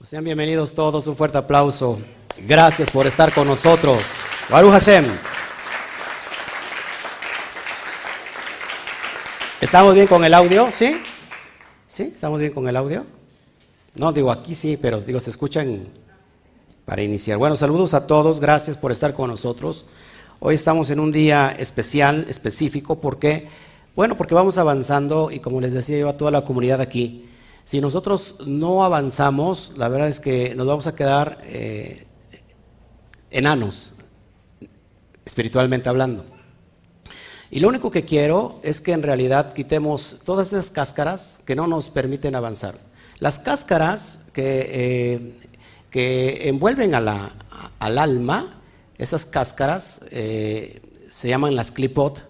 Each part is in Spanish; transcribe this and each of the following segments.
Pues sean bienvenidos todos, un fuerte aplauso. Gracias por estar con nosotros. Baruch Hashem. ¿Estamos bien con el audio? ¿Sí? ¿Sí? ¿Estamos bien con el audio? No, digo aquí sí, pero digo, se escuchan para iniciar. Bueno, saludos a todos, gracias por estar con nosotros. Hoy estamos en un día especial, específico, porque, bueno, porque vamos avanzando y como les decía yo a toda la comunidad aquí, si nosotros no avanzamos, la verdad es que nos vamos a quedar eh, enanos, espiritualmente hablando. Y lo único que quiero es que en realidad quitemos todas esas cáscaras que no nos permiten avanzar. Las cáscaras que, eh, que envuelven a la, al alma, esas cáscaras eh, se llaman las clipot,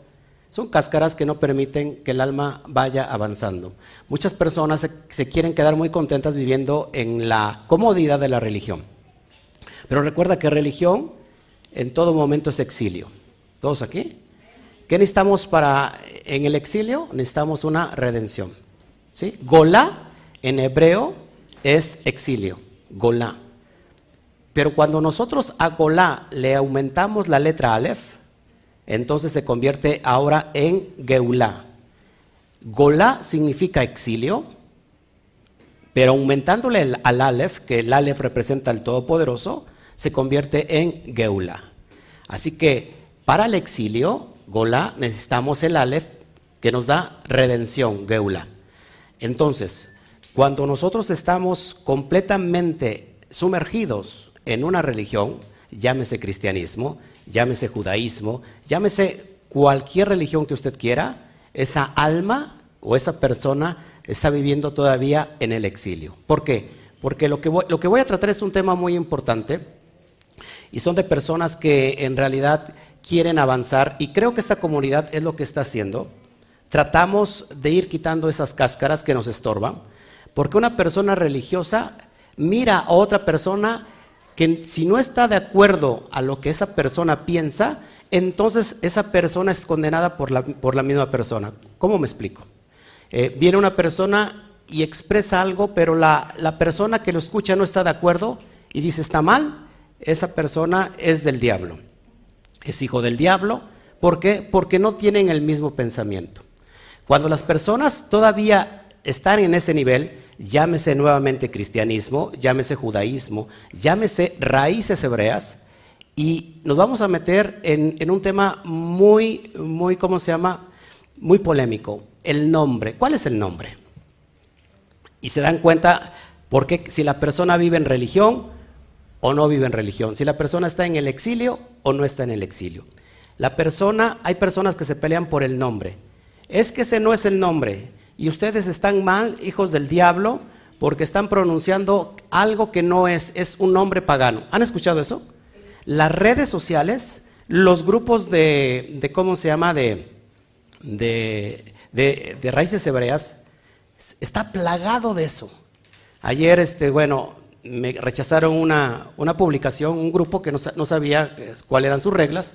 son cáscaras que no permiten que el alma vaya avanzando. Muchas personas se, quieren quedar muy contentas viviendo en la comodidad de la religión. Pero recuerda que religión en todo momento es exilio. ¿Todos aquí? ¿Qué necesitamos para en el exilio? Necesitamos una redención. ¿Sí? Golá en hebreo es exilio. Golá. Pero cuando nosotros a Golá le aumentamos la letra Aleph, entonces se convierte ahora en Geulá. Golá significa exilio, pero aumentándole al Aleph, que el Aleph representa al Todopoderoso, se convierte en Geulá. Así que para el exilio, Golá, necesitamos el Aleph que nos da redención, Geulá. Entonces, cuando nosotros estamos completamente sumergidos en una religión, llámese cristianismo, llámese judaísmo, llámese cualquier religión que usted quiera, esa alma o esa persona está viviendo todavía en el exilio. ¿Por qué? Porque lo que voy, lo que voy a tratar es un tema muy importante y son de personas que en realidad quieren avanzar y creo que esta comunidad es lo que está haciendo. Tratamos de ir quitando esas cáscaras que nos estorban, porque una persona religiosa mira a otra persona que si no está de acuerdo a lo que esa persona piensa, entonces esa persona es condenada por la, por la misma persona. ¿Cómo me explico? Eh, viene una persona y expresa algo, pero la, la persona que lo escucha no está de acuerdo y dice está mal, esa persona es del diablo, es hijo del diablo. ¿Por qué? Porque no tienen el mismo pensamiento. Cuando las personas todavía están en ese nivel, llámese nuevamente cristianismo, llámese judaísmo, llámese raíces hebreas, y nos vamos a meter en, un tema muy, muy, ¿cómo se llama? Muy polémico, el nombre. ¿Cuál es el nombre? Y se dan cuenta porque si la persona vive en religión o no vive en religión, si la persona está en el exilio o no está en el exilio. La persona, hay personas que se pelean por el nombre. Es que ese no es el nombre y ustedes están mal, hijos del diablo, porque están pronunciando algo que no es, es un nombre pagano. ¿Han escuchado eso? Las redes sociales, los grupos de, ¿cómo se llama? De, de, raíces hebreas, está plagado de eso. Ayer, este, bueno, me rechazaron una, una publicación, un grupo que no, no sabía cuáles eran sus reglas.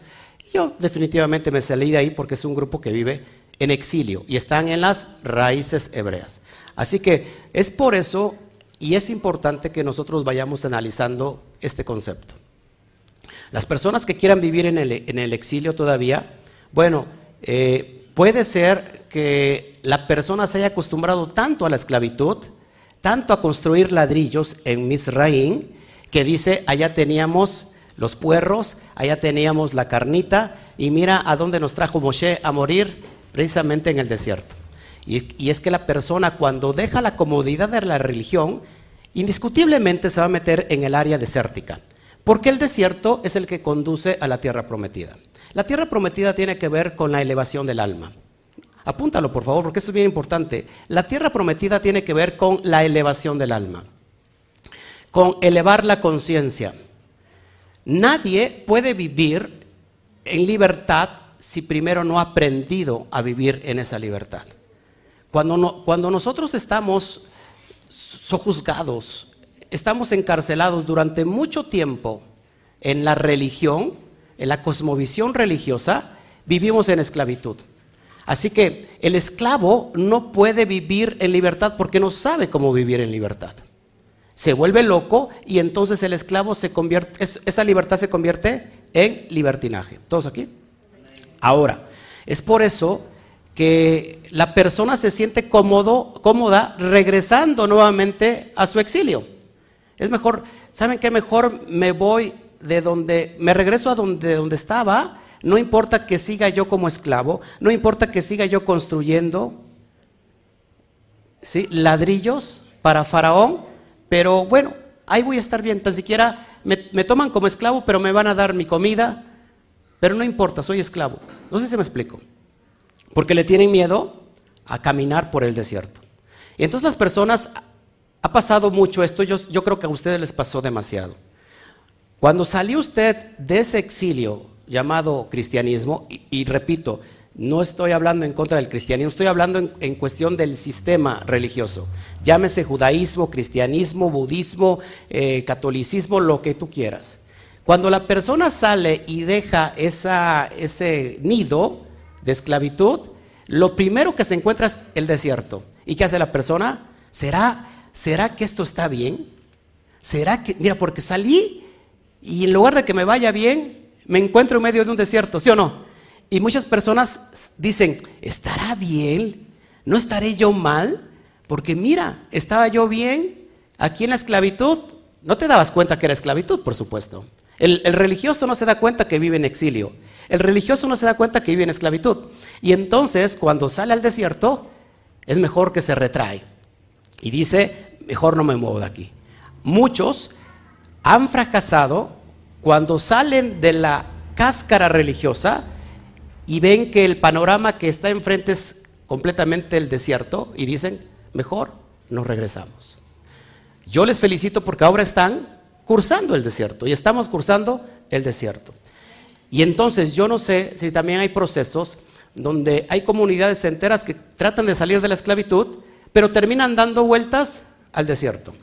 Yo definitivamente me salí de ahí porque es un grupo que vive en exilio y están en las raíces hebreas. Así que es por eso y es importante que nosotros vayamos analizando este concepto. Las personas que quieran vivir en el, exilio todavía, bueno, eh, puede ser que la persona se haya acostumbrado tanto a la esclavitud, tanto a construir ladrillos en Mizraim, que dice, allá teníamos los puerros, allá teníamos la carnita, y mira a dónde nos trajo Moshe a morir, precisamente en el desierto. Y, es que la persona cuando deja la comodidad de la religión, indiscutiblemente se va a meter en el área desértica, porque el desierto es el que conduce a la tierra prometida. La tierra prometida tiene que ver con la elevación del alma. Apúntalo, por favor, porque esto es bien importante. La tierra prometida tiene que ver con la elevación del alma, con elevar la conciencia. Nadie puede vivir en libertad si primero no ha aprendido a vivir en esa libertad. Cuando, nosotros estamos sojuzgados, estamos encarcelados durante mucho tiempo en la religión, en la cosmovisión religiosa, vivimos en esclavitud. Así que el esclavo no puede vivir en libertad porque no sabe cómo vivir en libertad. se vuelve loco y entonces el esclavo se convierte, esa libertad se convierte en libertinaje. ¿Todos aquí? Ahora, es por eso que la persona se siente cómodo, cómoda regresando nuevamente a su exilio. Es mejor, ¿saben qué? Mejor me voy de donde, me regreso a donde, donde estaba, no importa que siga yo como esclavo, no importa que siga yo construyendo ¿sí? ladrillos para Faraón, pero bueno, ahí voy a estar bien, tan siquiera me, me toman como esclavo, pero me van a dar mi comida, pero no importa, soy esclavo. No sé si me explico. Porque le tienen miedo a caminar por el desierto. Y entonces las personas, ha pasado mucho esto, yo, yo creo que a ustedes les pasó demasiado. Cuando salió usted de ese exilio llamado cristianismo, y, repito, no estoy hablando en contra del cristianismo, estoy hablando en, cuestión del sistema religioso. Llámese judaísmo, cristianismo, budismo, eh, catolicismo, lo que tú quieras. Cuando la persona sale y deja esa, ese nido, de esclavitud, lo primero que se encuentra es el desierto. ¿Y qué hace la persona? ¿Será, ¿será que esto está bien? ¿Será que, mira, porque salí y en lugar de que me vaya bien, me encuentro en medio de un desierto, ¿sí o no? Y muchas personas dicen, ¿estará bien? ¿No estaré yo mal? Porque mira, estaba yo bien aquí en la esclavitud. No te dabas cuenta que era esclavitud, por supuesto. El, el religioso no se da cuenta que vive en exilio. El religioso no se da cuenta que vive en esclavitud. Y entonces, cuando sale al desierto, es mejor que se retrae. Y dice, mejor no me muevo de aquí. Muchos han fracasado cuando salen de la cáscara religiosa y ven que el panorama que está enfrente es completamente el desierto y dicen, mejor nos regresamos. Yo les felicito porque ahora están cursando el desierto y estamos cursando el desierto. Y entonces yo no sé si también hay procesos donde hay comunidades enteras que tratan de salir de la esclavitud, pero terminan dando vueltas al desierto.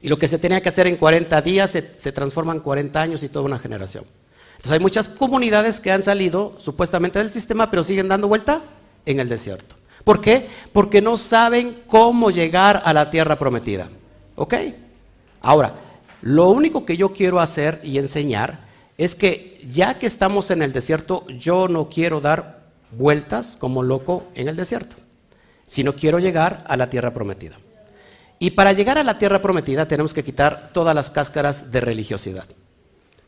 Y lo que se tenía que hacer en 40 días se, transforma en 40 años y toda una generación. Entonces hay muchas comunidades que han salido supuestamente del sistema, pero siguen dando vuelta en el desierto. ¿Por qué? Porque no saben cómo llegar a la tierra prometida. ¿Ok? Ahora, lo único que yo quiero hacer y enseñar es que ya que estamos en el desierto, yo no quiero dar vueltas como loco en el desierto, sino quiero llegar a la tierra prometida. Y para llegar a la tierra prometida tenemos que quitar todas las cáscaras de religiosidad.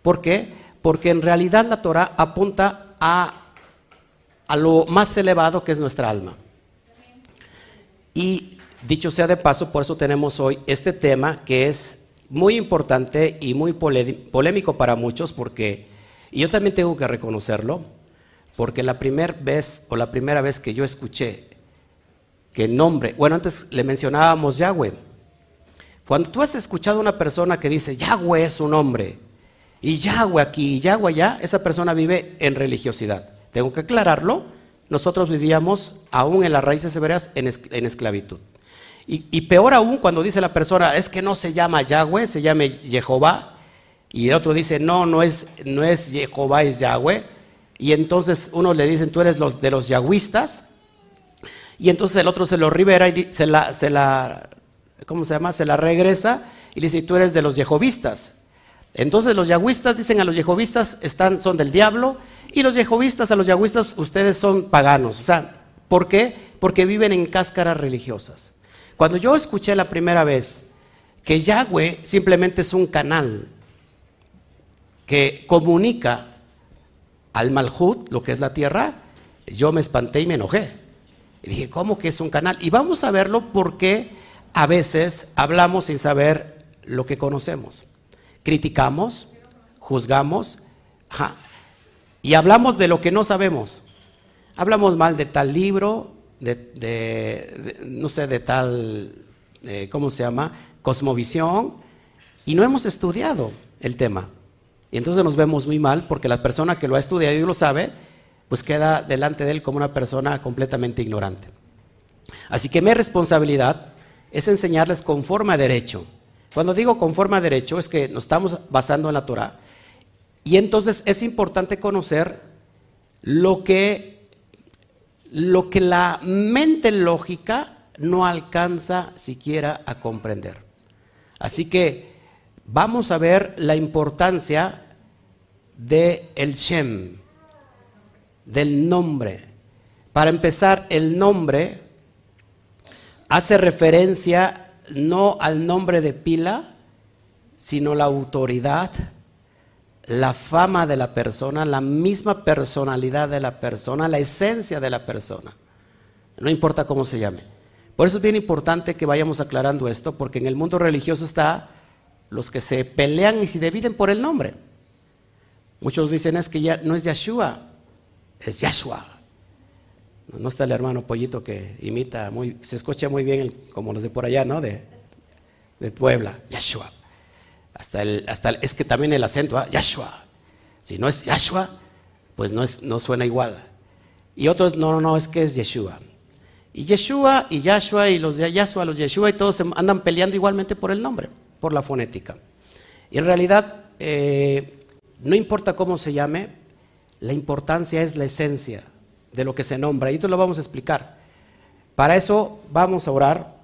¿Por qué? Porque en realidad la Torah apunta a, a lo más elevado que es nuestra alma. Y dicho sea de paso, por eso tenemos hoy este tema que es muy importante y muy polémico para muchos porque, y yo también tengo que reconocerlo, porque la primera vez o la primera vez que yo escuché que el nombre, bueno, antes le mencionábamos Yahweh. Cuando tú has escuchado a una persona que dice Yahweh es un nombre, y Yahweh aquí y Yahweh allá, esa persona vive en religiosidad. Tengo que aclararlo, nosotros vivíamos aún en las raíces en, en esclavitud. Y, peor aún cuando dice la persona, es que no se llama Yahweh, se llama Jehová. Y el otro dice, no, no es, no es Jehová, es Yahweh. Y entonces uno le dicen, tú eres los, de los yahwistas. Y entonces el otro se lo ribera y se la, ¿cómo se llama? Se la regresa y dice, tú eres de los jehovistas. Entonces los yahwistas dicen a los jehovistas están, son del diablo y los jehovistas a los yahwistas ustedes son paganos. O sea, ¿por qué? Porque viven en cáscaras religiosas. Cuando yo escuché la primera vez que Yahweh simplemente es un canal que comunica al Malhut, lo que es la tierra, yo me espanté y me enojé. Y dije, ¿cómo que es un canal? Y vamos a verlo porque a veces hablamos sin saber lo que conocemos. Criticamos, juzgamos y hablamos de lo que no sabemos. Hablamos mal de tal libro, de, no sé, de tal, eh, ¿cómo se llama? Cosmovisión, y no hemos estudiado el tema. Y entonces nos vemos muy mal porque la persona que lo ha estudiado y lo sabe, pues queda delante de él como una persona completamente ignorante. Así que mi responsabilidad es enseñarles conforme a derecho. Cuando digo conforme a derecho es que nos estamos basando en la Torah. Y entonces es importante conocer lo que lo que la mente lógica no alcanza siquiera a comprender. Así que vamos a ver la importancia de el Shem, del nombre. Para empezar, el nombre hace referencia no al nombre de pila, sino la autoridad, la fama de la persona, la misma personalidad de la persona, la esencia de la persona. No importa cómo se llame. Por eso es bien importante que vayamos aclarando esto, porque en el mundo religioso está los que se pelean y se dividen por el nombre. Muchos dicen es que ya no es Yeshua, es Yahshua. No, está el hermano Pollito que imita muy, se escucha muy bien como los de por allá, ¿no? De, de Puebla, Yahshua. Hasta el, hasta es que también el acento, ¿ah? Yahshua. Si no es Yahshua, pues no, es, no suena igual. Y otros, no, no, no, es que es Yeshua. Y Yeshua y Yahshua y los de Yahshua, los Yeshua y todos andan peleando igualmente por el nombre, por la fonética. Y en realidad, eh, no importa cómo se llame, la importancia es la esencia de lo que se nombra. Y esto lo vamos a explicar. Para eso vamos a orar.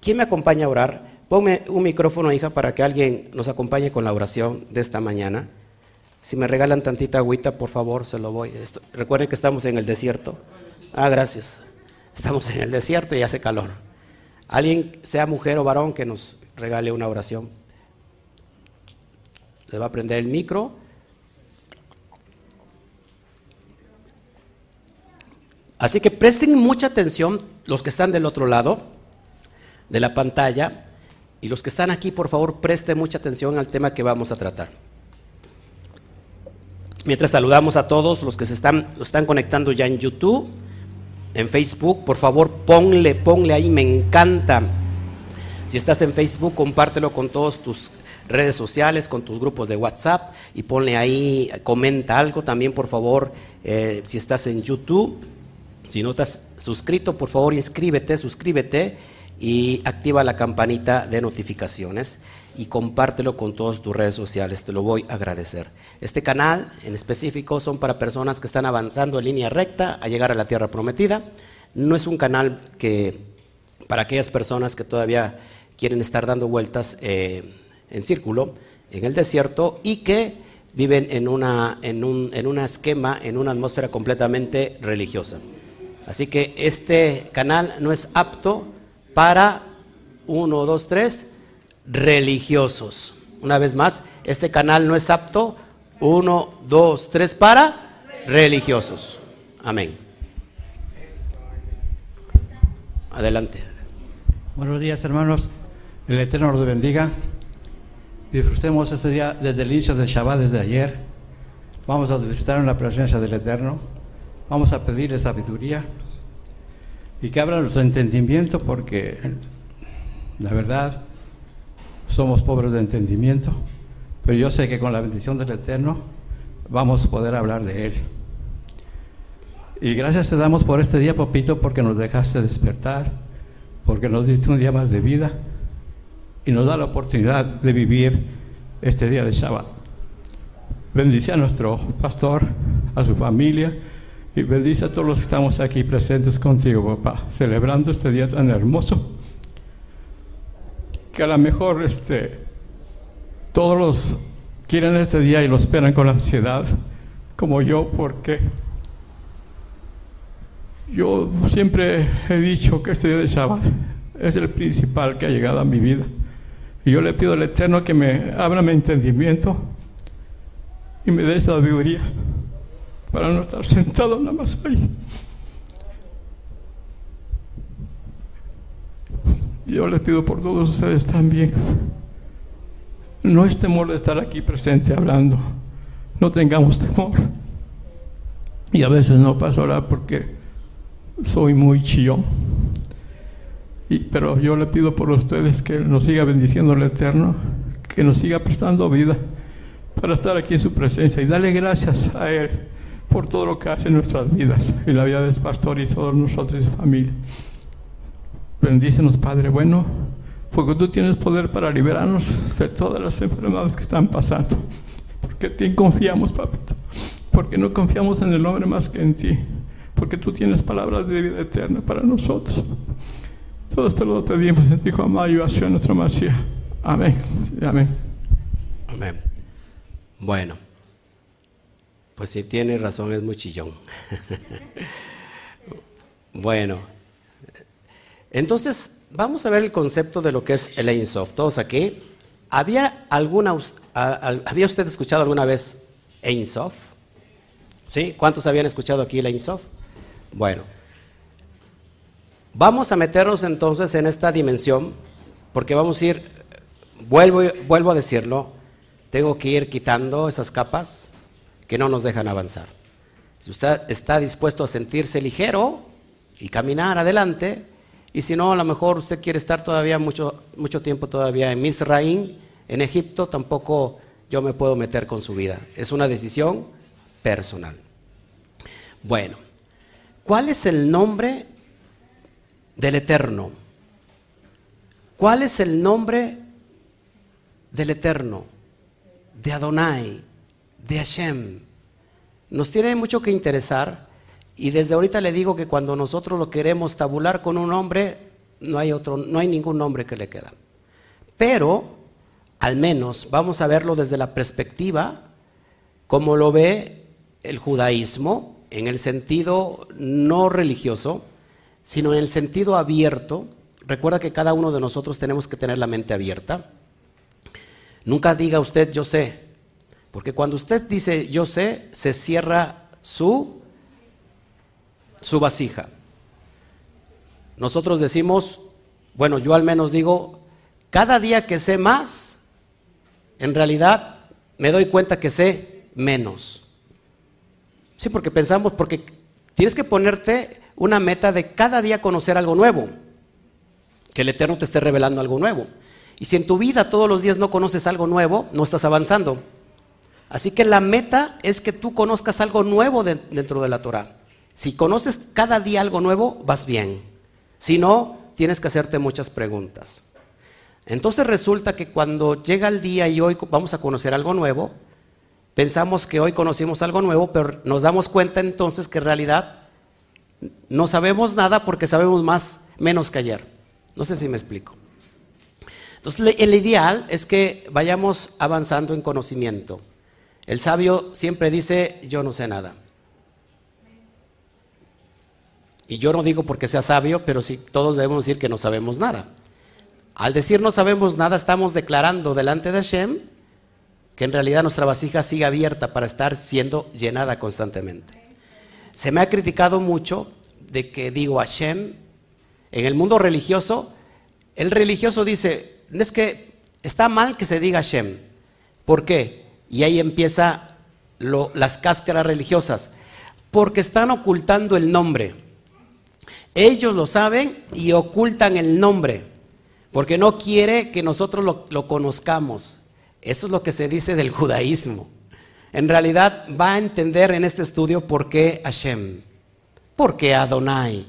¿Quién me acompaña a orar? Ponme un micrófono, hija, para que alguien nos acompañe con la oración de esta mañana. Si me regalan tantita agüita, por favor, se lo voy. recuerden que estamos en el desierto. Ah, gracias. Estamos en el desierto y hace calor. Alguien, sea mujer o varón, que nos regale una oración. Le va a prender el micro. Así que presten mucha atención los que están del otro lado de la pantalla y los que están aquí, por favor, presten mucha atención al tema que vamos a tratar. Mientras saludamos a todos los que se están, conectando ya en YouTube, en Facebook, por favor, ponle, ponle ahí, me encanta. Si estás en Facebook, compártelo con todos tus redes sociales, con tus grupos de WhatsApp y ponle ahí, comenta algo también, por favor, eh, si estás en YouTube. Si no estás suscrito, por favor, inscríbete, suscríbete y activa la campanita de notificaciones y compártelo con todas tus redes sociales, te lo voy a agradecer. Este canal en específico son para personas que están avanzando en línea recta a llegar a la tierra prometida. No es un canal que para aquellas personas que todavía quieren estar dando vueltas eh, en círculo en el desierto y que viven en, una, en, un, en un esquema, en una atmósfera completamente religiosa. Así que este canal no es apto para, uno, dos, tres, religiosos. Una vez más, este canal no es apto, uno, dos, tres, para religiosos. Amén. Adelante. Buenos días, hermanos. El Eterno nos bendiga. Disfrutemos este día desde el inicio del Shabbat, desde ayer. Vamos a disfrutar en la presencia del Eterno. Vamos a pedirle sabiduría y que abra nuestro entendimiento porque la verdad somos pobres de entendimiento, pero yo sé que con la bendición del Eterno vamos a poder hablar de Él. Y gracias te damos por este día, papito, porque nos dejaste despertar, porque nos diste un día más de vida y nos da la oportunidad de vivir este día de Shabbat. Bendice a nuestro pastor, a su familia y bendice a todos los que estamos aquí presentes contigo, papá, celebrando este día tan hermoso. Que a lo mejor este, todos los quieren este día y lo esperan con ansiedad, como yo, porque yo siempre he dicho que este día de Shabbat es el principal que ha llegado a mi vida. Y yo le pido al Eterno que me abra mi entendimiento y me dé sabiduría para no estar sentado nada más ahí. Yo les pido por todos ustedes también. No es temor de estar aquí presente hablando. No tengamos temor. Y a veces no paso ahora porque soy muy chillón. Y, pero yo le pido por ustedes que nos siga bendiciendo el Eterno, que nos siga prestando vida para estar aquí en su presencia y darle gracias a Él por todo lo que hace en nuestras vidas y la vida del pastor y todos nosotros y su familia. Bendícenos, Padre bueno, porque tú tienes poder para liberarnos de todas las enfermedades que están pasando. Porque en ti confiamos, papito. Porque no confiamos en el hombre más que en ti. Porque tú tienes palabras de vida eterna para nosotros. Todo esto lo pedimos en ti, Hijo amado, y hacia nuestra Masía. Amén. amén. Amén. Bueno, pues si tiene razón, es muy chillón. bueno, entonces vamos a ver el concepto de lo que es el Ein Sof. Todos aquí. ¿Había, alguna, ¿Había usted escuchado alguna vez Ein Sof? ¿Sí? ¿Cuántos habían escuchado aquí el Ein Sof? Bueno, vamos a meternos entonces en esta dimensión, porque vamos a ir, vuelvo, vuelvo a decirlo, tengo que ir quitando esas capas que no nos dejan avanzar. Si usted está dispuesto a sentirse ligero y caminar adelante, y si no, a lo mejor usted quiere estar todavía mucho, mucho tiempo todavía en Misraín, en Egipto, tampoco yo me puedo meter con su vida. Es una decisión personal. Bueno, ¿cuál es el nombre del Eterno? ¿Cuál es el nombre del Eterno? de Adonai, de Hashem. Nos tiene mucho que interesar y desde ahorita le digo que cuando nosotros lo queremos tabular con un nombre, no hay otro, no hay ningún nombre que le queda. Pero al menos vamos a verlo desde la perspectiva como lo ve el judaísmo en el sentido no religioso, sino en el sentido abierto. Recuerda que cada uno de nosotros tenemos que tener la mente abierta. Nunca diga usted yo sé, porque cuando usted dice yo sé, se cierra su, su vasija. Nosotros decimos, bueno, yo al menos digo, cada día que sé más, en realidad me doy cuenta que sé menos. Sí, porque pensamos, porque tienes que ponerte una meta de cada día conocer algo nuevo, que el Eterno te esté revelando algo nuevo. Y si en tu vida todos los días no conoces algo nuevo, no estás avanzando. Así que la meta es que tú conozcas algo nuevo dentro de la Torah. Si conoces cada día algo nuevo, vas bien. Si no, tienes que hacerte muchas preguntas. Entonces resulta que cuando llega el día y hoy vamos a conocer algo nuevo, pensamos que hoy conocimos algo nuevo, pero nos damos cuenta entonces que en realidad no sabemos nada porque sabemos más menos que ayer. No sé si me explico. Entonces, el ideal es que vayamos avanzando en conocimiento. El sabio siempre dice, yo no sé nada. Y yo no digo porque sea sabio, pero sí todos debemos decir que no sabemos nada. Al decir no sabemos nada, estamos declarando delante de Hashem que en realidad nuestra vasija sigue abierta para estar siendo llenada constantemente. Se me ha criticado mucho de que digo Hashem, en el mundo religioso, el religioso dice, es que está mal que se diga Shem. ¿Por qué? Y ahí empieza las cáscaras religiosas. Porque están ocultando el nombre. Ellos lo saben y ocultan el nombre. Porque no quiere que nosotros lo, lo conozcamos. Eso es lo que se dice del judaísmo. En realidad va a entender en este estudio por qué Hashem, por qué Adonai,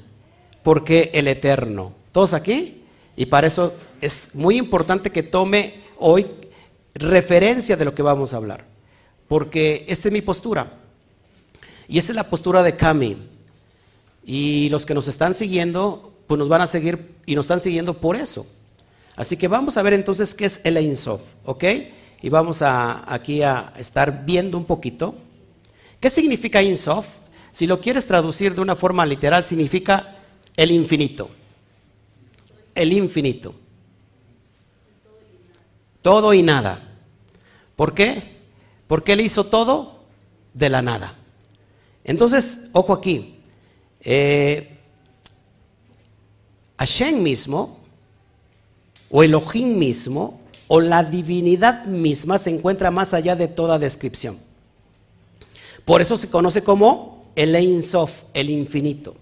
por qué el Eterno. ¿Todos aquí? Y para eso es muy importante que tome hoy referencia de lo que vamos a hablar, porque esta es mi postura. Y esta es la postura de Cami. Y los que nos están siguiendo, pues nos van a seguir y nos están siguiendo por eso. Así que vamos a ver entonces qué es el Ein Sof, ¿ok? Y vamos a, aquí a estar viendo un poquito. ¿Qué significa Ein Sof? Si lo quieres traducir de una forma literal, significa el infinito. El infinito. Todo y nada. ¿Por qué? Porque Él hizo todo de la nada. Entonces, ojo aquí. Eh, Hashem mismo, o Elohim mismo, o la divinidad misma se encuentra más allá de toda descripción. Por eso se conoce como el Ein Sof, el infinito.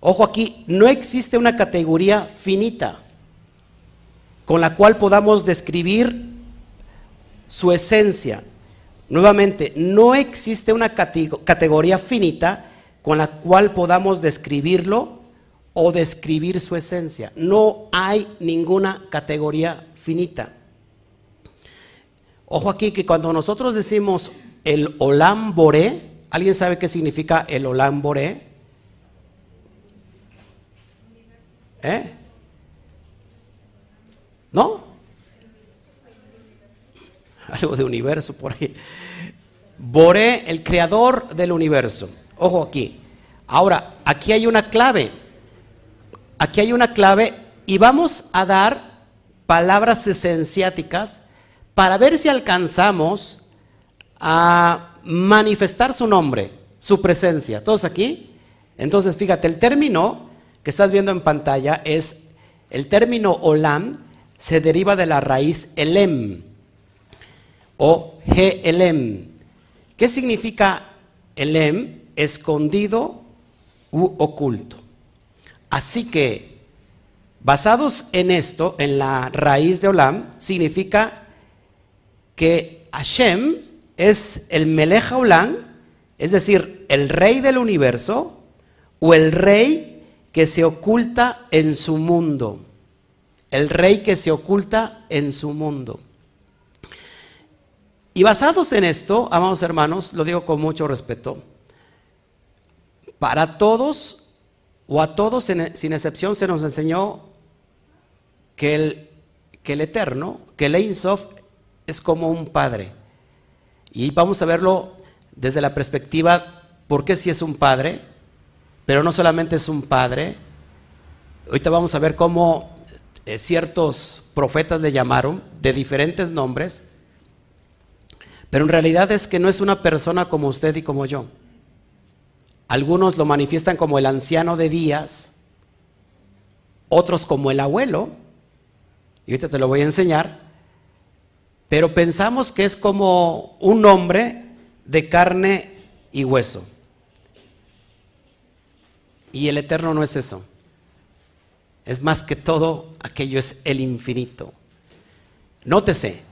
Ojo aquí, no existe una categoría finita con la cual podamos describir su esencia. Nuevamente, no existe una categoría finita con la cual podamos describirlo o describir su esencia. No hay ninguna categoría finita. Ojo aquí que cuando nosotros decimos el Olam Boré, ¿alguien sabe qué significa el Olam Boré? ¿Eh? ¿No? algo de universo por ahí. Boré, el creador del universo. Ojo aquí. Ahora, aquí hay una clave. Aquí hay una clave y vamos a dar palabras esenciáticas para ver si alcanzamos a manifestar su nombre, su presencia. ¿Todos aquí? Entonces, fíjate, el término que estás viendo en pantalla es, el término olam se deriva de la raíz elem o gelem. ¿Qué significa elem? Escondido u oculto. Así que, basados en esto, en la raíz de olam, significa que Hashem es el Melech Olam, es decir, el rey del universo, o el rey que se oculta en su mundo. El rey que se oculta en su mundo. Y basados en esto, amados hermanos, lo digo con mucho respeto, para todos o a todos sin excepción se nos enseñó que el, que el Eterno, que el es como un padre. Y vamos a verlo desde la perspectiva, ¿por qué si es un padre? Pero no solamente es un padre. Ahorita vamos a ver cómo eh, ciertos profetas le llamaron de diferentes nombres. Pero en realidad es que no es una persona como usted y como yo. Algunos lo manifiestan como el anciano de días, otros como el abuelo, y ahorita te lo voy a enseñar, pero pensamos que es como un hombre de carne y hueso. Y el eterno no es eso. Es más que todo, aquello es el infinito. Nótese,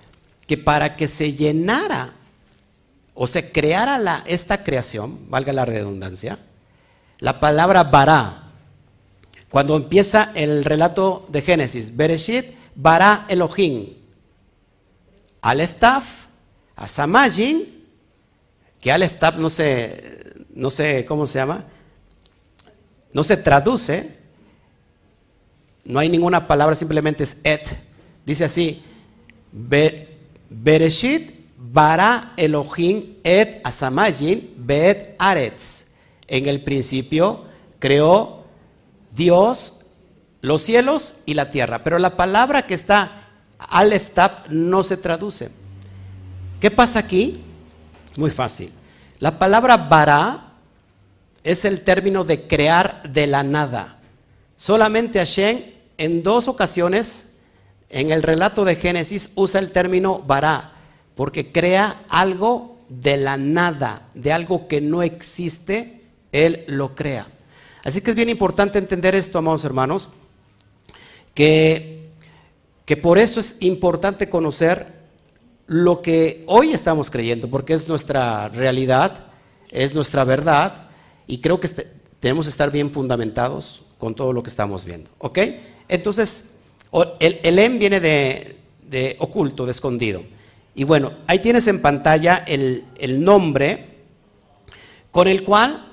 que para que se llenara o se creara esta creación, valga la redundancia, la palabra bara, cuando empieza el relato de Génesis, Bereshit, bara Elohim, Aleftaf, Asamajin, que Aleftaf no sé, no sé cómo se llama, no se traduce, no hay ninguna palabra, simplemente es et. Dice así, Bereshit bara Elohim et asamajin bet aretz. En el principio creó Dios los cielos y la tierra. Pero la palabra que está aleftap no se traduce. ¿Qué pasa aquí? Muy fácil. La palabra bara es el término de crear de la nada. Solamente Hashem en dos ocasiones en el relato de Génesis usa el término bara, porque crea algo de la nada, de algo que no existe, Él lo crea. Así que es bien importante entender esto, amados hermanos, que, que por eso es importante conocer lo que hoy estamos creyendo, porque es nuestra realidad, es nuestra verdad, y creo que este, tenemos que estar bien fundamentados con todo lo que estamos viendo. ¿Ok? Entonces, el, em viene de, oculto, de escondido. Y bueno, ahí tienes en pantalla el, el nombre con el cual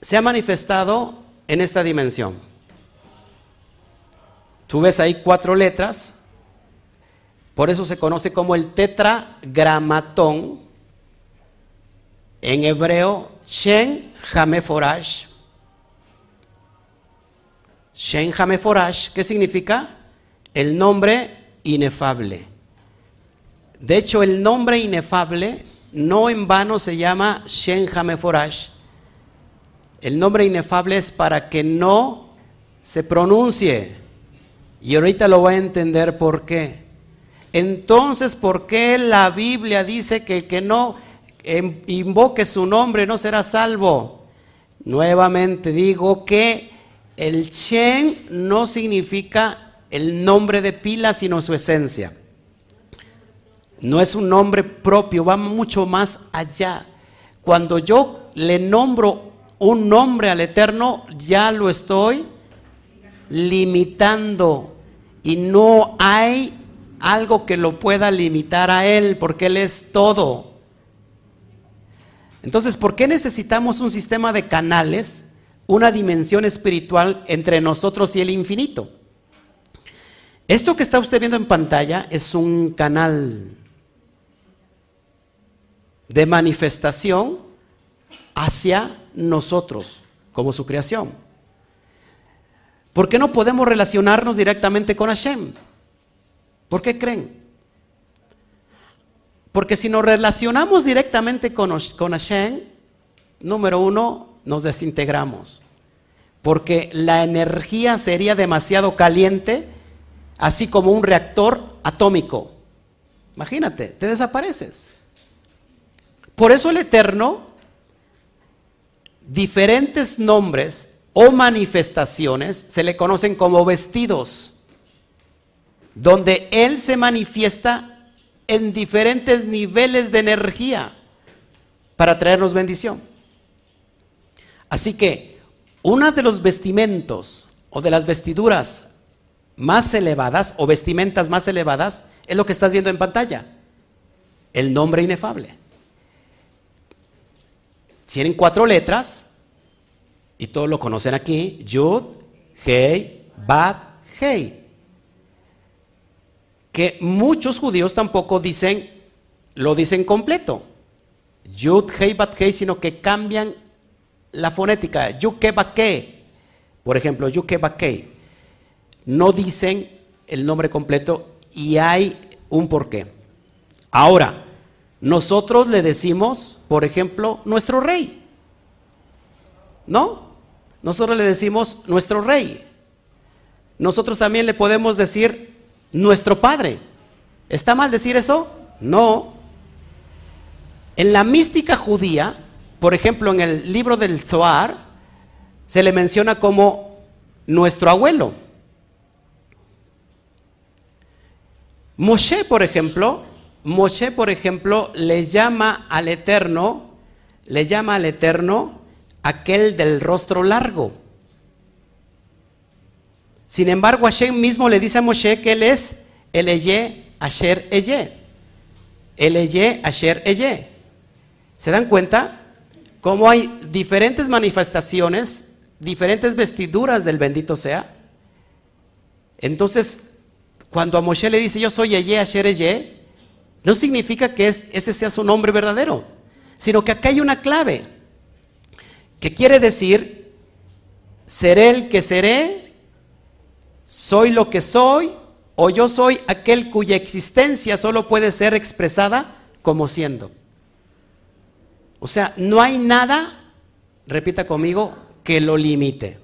se ha manifestado en esta dimensión. Tú ves ahí cuatro letras, por eso se conoce como el tetragramatón, en hebreo, Shen Hameforash. Shen Hameforash, ¿qué significa? El nombre inefable. De hecho, el nombre inefable no en vano se llama Shen Hameforash. El nombre inefable es para que no se pronuncie. Y ahorita lo voy a entender por qué. Entonces, ¿por qué la Biblia dice que el que no em, invoque su nombre no será salvo? Nuevamente digo que el Shen no significa el nombre de pila, sino su esencia. No es un nombre propio, va mucho más allá. Cuando yo le nombro un nombre al Eterno, ya lo estoy limitando. Y no hay algo que lo pueda limitar a Él, porque Él es todo. Entonces, ¿por qué necesitamos un sistema de canales, una dimensión espiritual entre nosotros y el infinito? Esto que está usted viendo en pantalla es un canal. de manifestación hacia nosotros como su creación. ¿Por qué no podemos relacionarnos directamente con Hashem? ¿Por qué creen? Porque si nos relacionamos directamente con, Hashem, número uno, nos desintegramos. Porque la energía sería demasiado caliente, así como un reactor atómico. Imagínate, te desapareces. Por eso el Eterno, diferentes nombres o manifestaciones se le conocen como vestidos, donde Él se manifiesta en diferentes niveles de energía para traernos bendición. Así que una de los vestimentos o de las vestiduras más elevadas o vestimentas más elevadas es lo que estás viendo en pantalla, el nombre inefable. Tienen cuatro letras y todos lo conocen aquí, Yud, Hei, Bat, Hei. Que muchos judíos tampoco dicen, lo dicen completo. Yud, Hei, Bat, Hei, sino que cambian la fonética. Yuke. Por ejemplo, Yuke. No dicen el nombre completo y hay un porqué. Ahora, nosotros le decimos, por ejemplo, nuestro rey. ¿No? Nosotros le decimos nuestro rey. Nosotros también le podemos decir nuestro padre. ¿Está mal decir eso? No. En la mística judía, por ejemplo, en el libro del Zohar, se le menciona como nuestro abuelo. Moshe, por ejemplo, Moshe, por ejemplo, le llama al Eterno, le llama al Eterno aquel del rostro largo. Sin embargo, Hashem mismo le dice a Moshe que él es el Eye Asher Eye. El Eye Asher Eye. ¿Se dan cuenta? Cómo hay diferentes manifestaciones, diferentes vestiduras del bendito sea. Entonces, cuando a Moshe le dice yo soy Eye Asher Eye, no significa que ese sea su nombre verdadero, sino que acá hay una clave. ¿Qué quiere decir, seré el que seré, soy lo que soy, o yo soy aquel cuya existencia solo puede ser expresada como siendo. O sea, no hay nada, repita conmigo, que lo limite.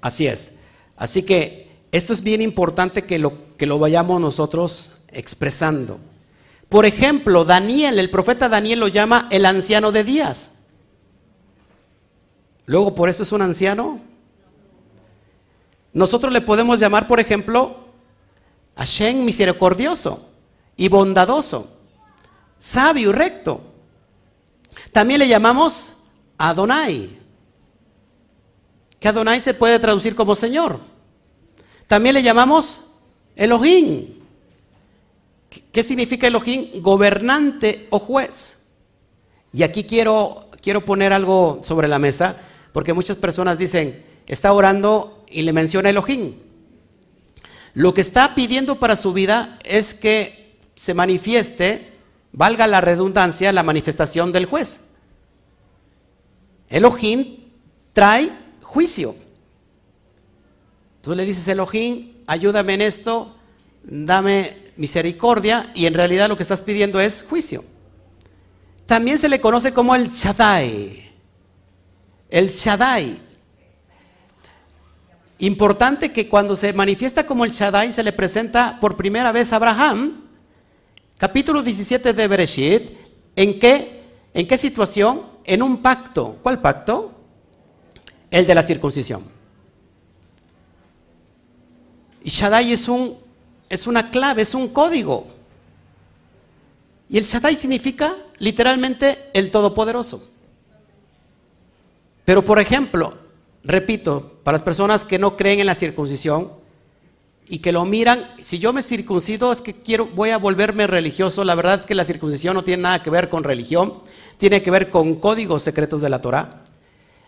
Así es. Así que esto es bien importante que lo, que lo vayamos nosotros expresando. Por ejemplo, Daniel, el profeta Daniel lo llama el anciano de días. Luego, ¿por eso es un anciano? Nosotros le podemos llamar, por ejemplo, Hashem misericordioso y bondadoso, sabio y recto. También le llamamos Adonai, que Adonai se puede traducir como Señor. También le llamamos Elohim, ¿Qué significa Elohim? Gobernante o juez. Y aquí quiero, quiero poner algo sobre la mesa, porque muchas personas dicen, está orando y le menciona Elohim. Lo que está pidiendo para su vida es que se manifieste, valga la redundancia, la manifestación del juez. Elohim trae juicio. Tú le dices, Elohim, ayúdame en esto, dame misericordia y en realidad lo que estás pidiendo es juicio. También se le conoce como el Shaddai. El Shaddai. Importante que cuando se manifiesta como el Shaddai se le presenta por primera vez a Abraham, capítulo 17 de Bereshit, ¿en qué, en qué situación? En un pacto. ¿Cuál pacto? El de la circuncisión. Y Shaddai es un es una clave, es un código. Y el Shaddai significa literalmente el Todopoderoso. Pero por ejemplo, repito, para las personas que no creen en la circuncisión y que lo miran, si yo me circuncido es que quiero, voy a volverme religioso, la verdad es que la circuncisión no tiene nada que ver con religión, tiene que ver con códigos secretos de la Torah.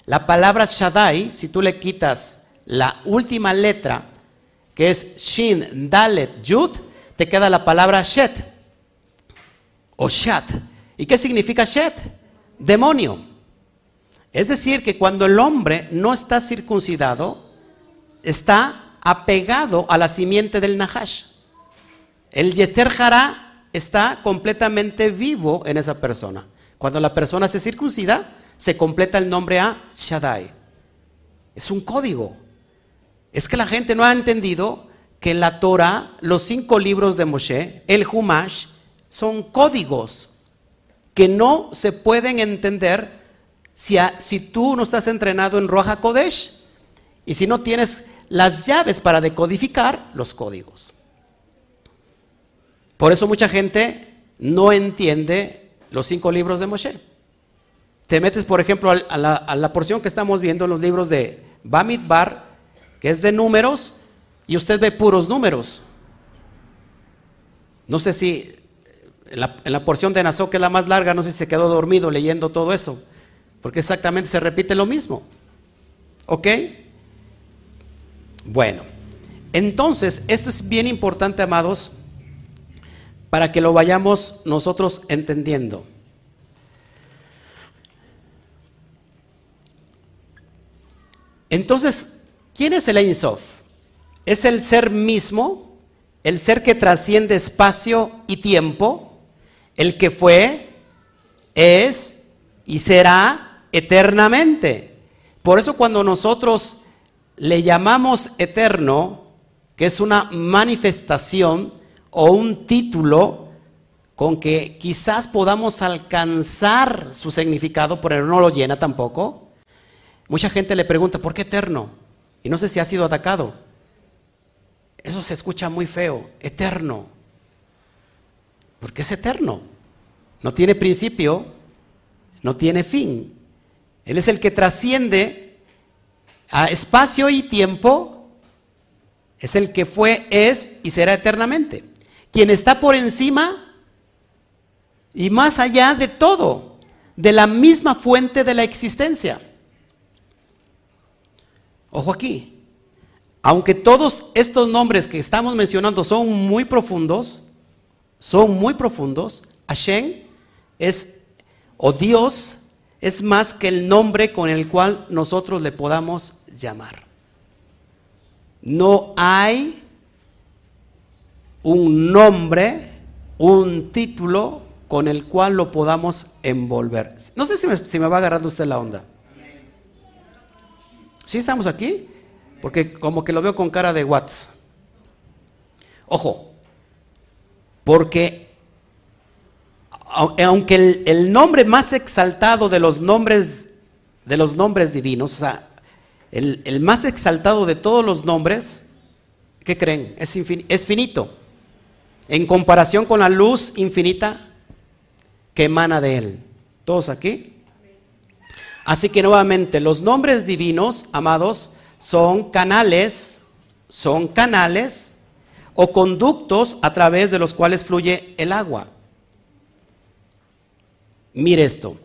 La palabra Shaddai, si tú le quitas la última letra que es Shin, Dalet, Yud, te queda la palabra Shet. o Shat. ¿Y qué significa Shet? Demonio. Es decir, que cuando el hombre no está circuncidado, está apegado a la simiente del Nahash. El Yeter está completamente vivo en esa persona. Cuando la persona se circuncida, se completa el nombre a Shaddai. Es un código. Es que la gente no ha entendido que la Torah, los cinco libros de Moshe, el Humash, son códigos que no se pueden entender si, tú no estás entrenado en Roja Kodesh y si no tienes las llaves para decodificar los códigos. Por eso mucha gente no entiende los cinco libros de Moshe. Te metes, por ejemplo, a la, a la porción que estamos viendo en los libros de Bamidbar, que es de números, y usted ve puros números. No sé si en la, porción de Nazó, que es la más larga, no sé si se quedó dormido leyendo todo eso, porque exactamente se repite lo mismo. ¿Ok? Bueno, entonces, esto es bien importante, amados, para que lo vayamos nosotros entendiendo. Entonces, ¿quién es el Ein Sof? Es el ser mismo, el ser que trasciende espacio y tiempo, el que fue, es y será eternamente. Por eso cuando nosotros le llamamos eterno, que es una manifestación o un título con que quizás podamos alcanzar su significado, pero no lo llena tampoco. Mucha gente le pregunta, ¿por qué eterno? Y no sé si ha sido atacado. Eso se escucha muy feo, eterno. Porque es eterno. No tiene principio, no tiene fin. Él es el que trasciende a espacio y tiempo. Es el que fue, es y será eternamente. Quien está por encima y más allá de todo, de la misma fuente de la existencia. Ojo aquí, aunque todos estos nombres que estamos mencionando son muy profundos, son muy profundos, Hashem es, o Dios, es más que el nombre con el cual nosotros le podamos llamar. No hay un nombre, un título con el cual lo podamos envolver. No sé si me, si me va agarrando usted la onda. ¿Sí estamos aquí? Porque como que lo veo con cara de Watts. Ojo, porque aunque el, nombre más exaltado de los nombres de los nombres divinos, o sea, el, el más exaltado de todos los nombres, ¿qué creen? Es, es finito. En comparación con la luz infinita que emana de él. ¿Todos aquí? Así que nuevamente, los nombres divinos, amados, son canales, son canales o conductos a través de los cuales fluye el agua. Mire esto,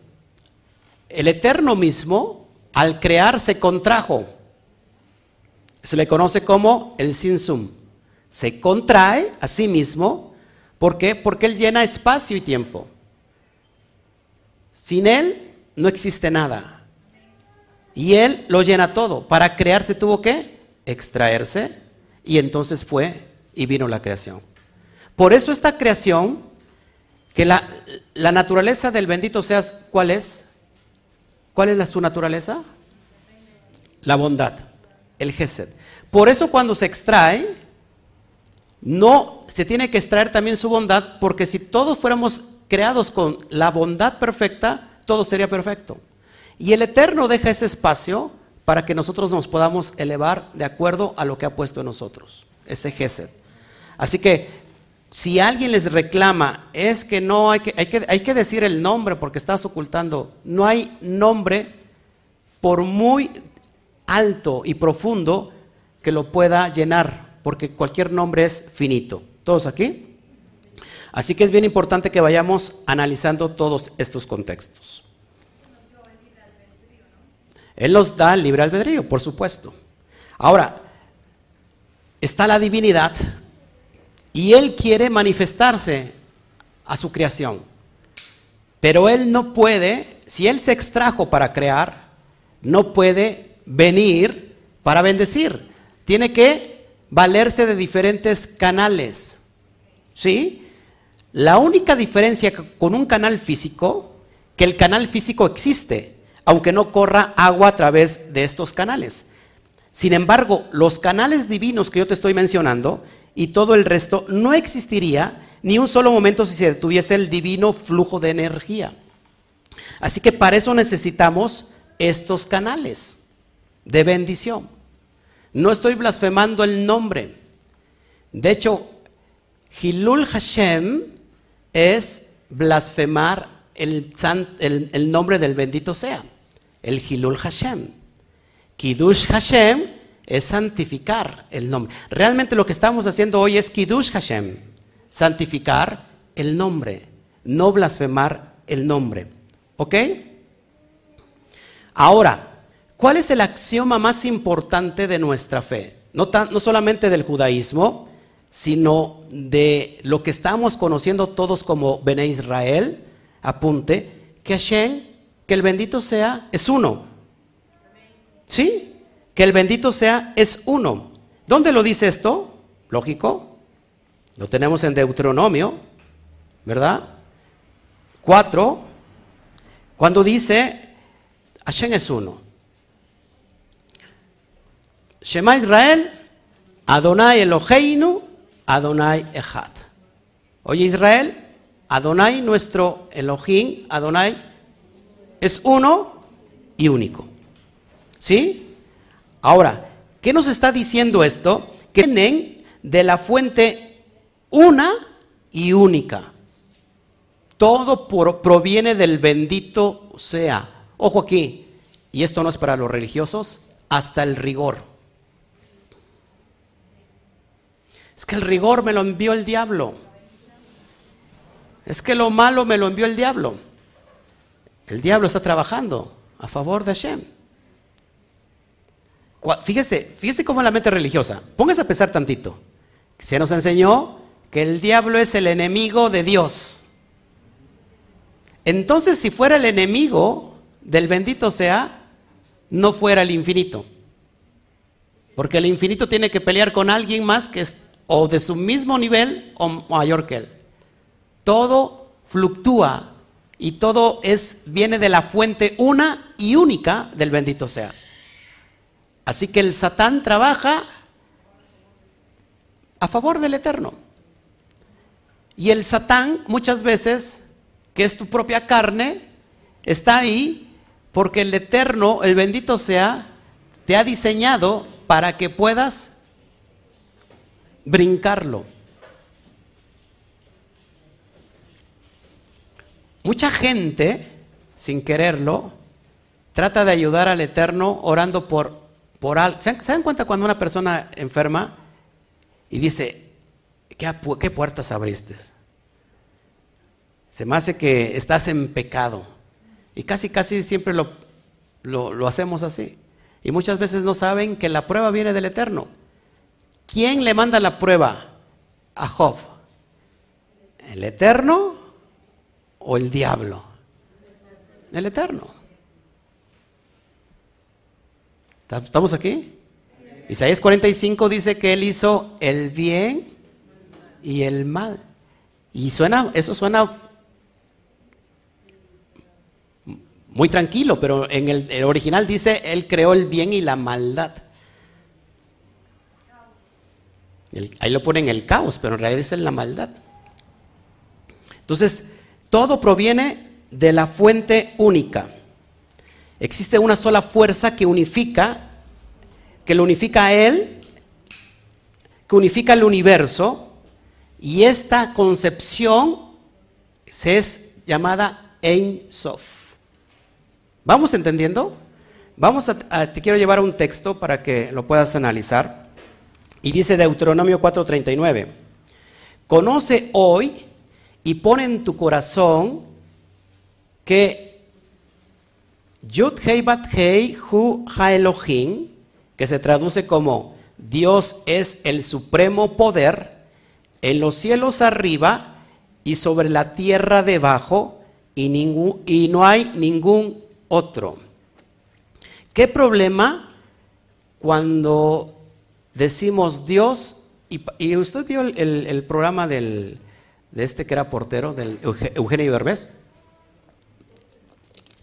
el Eterno mismo al crear se contrajo, se le conoce como el sinsum, se contrae a sí mismo, ¿por qué? Porque él llena espacio y tiempo. Sin él no existe nada. Y Él lo llena todo. Para crearse tuvo que extraerse y entonces fue y vino la creación. Por eso esta creación, que la, naturaleza del bendito seas, ¿cuál es? ¿Cuál es la, su naturaleza? La bondad, el Gesed. Por eso cuando se extrae, no se tiene que extraer también su bondad, porque si todos fuéramos creados con la bondad perfecta, todo sería perfecto. Y el Eterno deja ese espacio para que nosotros nos podamos elevar de acuerdo a lo que ha puesto en nosotros, ese Gesed. Así que si alguien les reclama, es que no hay que, hay que, hay que decir el nombre porque estás ocultando. No hay nombre, por muy alto y profundo, que lo pueda llenar, porque cualquier nombre es finito. ¿Todos aquí? Así que es bien importante que vayamos analizando todos estos contextos. Él nos da el libre albedrío, por supuesto. Ahora, está la divinidad y Él quiere manifestarse a su creación. Pero él no puede, si él se extrajo para crear, no puede venir para bendecir. Tiene que valerse de diferentes canales. ¿Sí? La única diferencia con un canal físico, que el canal físico existe, aunque no corra agua a través de estos canales. Sin embargo, los canales divinos que yo te estoy mencionando y todo el resto no existiría ni un solo momento si se detuviese el divino flujo de energía. Así que para eso necesitamos estos canales de bendición. No estoy blasfemando el nombre. De hecho, Hilul Hashem es blasfemar el, nombre del bendito sea, el Hilul Hashem. Kiddush Hashem es santificar el nombre. Realmente lo que estamos haciendo hoy es Kiddush Hashem, santificar el nombre, no blasfemar el nombre. ¿Ok? Ahora, ¿cuál es el axioma más importante de nuestra fe? No, no solamente del judaísmo, sino de lo que estamos conociendo todos como Bene Israel, apunte, que Hashem, que el bendito sea, es uno. ¿Sí? Que el bendito sea, es uno. ¿Dónde lo dice esto? Lógico. Lo tenemos en Deuteronomio, ¿verdad? Cuatro. Cuando dice, Hashem es uno. Shema Israel, Adonai Eloheinu, Adonai Echad. Oye Israel, Adonai nuestro Elohim, Adonai es uno y único. ¿Sí? Ahora, ¿qué nos está diciendo esto? Que vienen de la fuente una y única. Todo proviene del bendito sea. Ojo aquí, y esto no es para los religiosos, hasta el rigor. Es que el rigor me lo envió el diablo. Es que lo malo me lo envió el diablo. El diablo está trabajando a favor de Hashem. Fíjese, fíjese cómo es la mente religiosa. Póngase a pensar tantito. Se nos enseñó que el diablo es el enemigo de Dios. Entonces, si fuera el enemigo del bendito sea, no fuera el infinito. Porque el infinito tiene que pelear con alguien más que o de su mismo nivel o mayor que él. Todo fluctúa y todo es, viene de la fuente una y única del bendito sea. Así que el Satán trabaja a favor del Eterno. Y el Satán muchas veces, que es tu propia carne, está ahí porque el Eterno, el bendito sea, te ha diseñado para que puedas brincarlo. Mucha gente, sin quererlo, trata de ayudar al Eterno orando por, por algo. ¿Se, dan cuenta cuando una persona enferma y dice, ¿qué, qué puertas abriste? Se me hace que estás en pecado. Y casi, casi siempre lo, lo hacemos así. Y muchas veces no saben que la prueba viene del Eterno. ¿Quién le manda la prueba a Job? ¿El Eterno o el diablo? El Eterno. ¿Estamos aquí? Isaías 45 dice que él hizo el bien y el mal. Y suena, eso suena muy tranquilo, pero en el, el original dice, él creó el bien y la maldad ahí lo ponen el caos, pero en realidad es la maldad. Entonces, todo proviene de la fuente única. Existe una sola fuerza que unifica, que lo unifica a Él, que unifica el universo, y esta concepción se es llamada Ein Sof. ¿Vamos entendiendo? Vamos a, te quiero llevar a un texto para que lo puedas analizar. Y dice Deuteronomio 4:39, conoce hoy y pon en tu corazón que Yud Hei Bat Hei Hu Ha Elohim, que se traduce como Dios es el supremo poder, en los cielos arriba y sobre la tierra debajo, y, ningún, y no hay ningún otro. ¿Qué problema cuando decimos Dios? Y, usted vio el, programa de este que era portero, del Eugenio Derbez.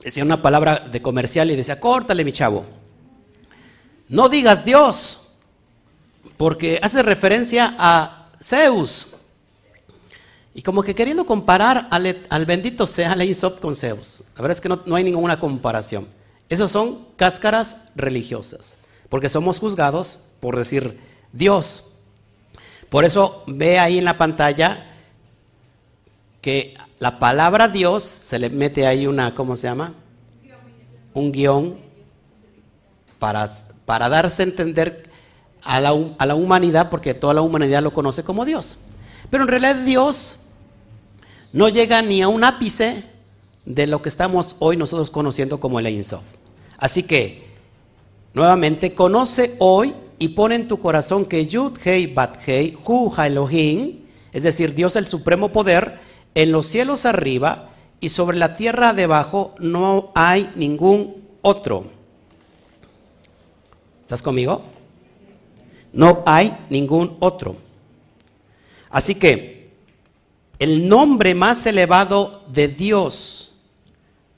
Decía una palabra de comercial y decía, córtale mi chavo. No digas Dios, porque hace referencia a Zeus. Y como que queriendo comparar al, bendito sea Leisop con Zeus. La verdad es que no, no hay ninguna comparación. Esas son cáscaras religiosas, porque somos juzgados por decir Dios. Por eso ve ahí en la pantalla que la palabra Dios se le mete ahí una, ¿cómo se llama? Un guion para, para darse a entender a la, a la humanidad, porque toda la humanidad lo conoce como Dios. Pero en realidad Dios no llega ni a un ápice de lo que estamos hoy nosotros conociendo como el Ein Así que, nuevamente, conoce hoy y pone en tu corazón que Yud Hei Bat Hei Hu Elohim, es decir, Dios el supremo poder, en los cielos arriba y sobre la tierra debajo no hay ningún otro. ¿Estás conmigo? No hay ningún otro. Así que el nombre más elevado de Dios,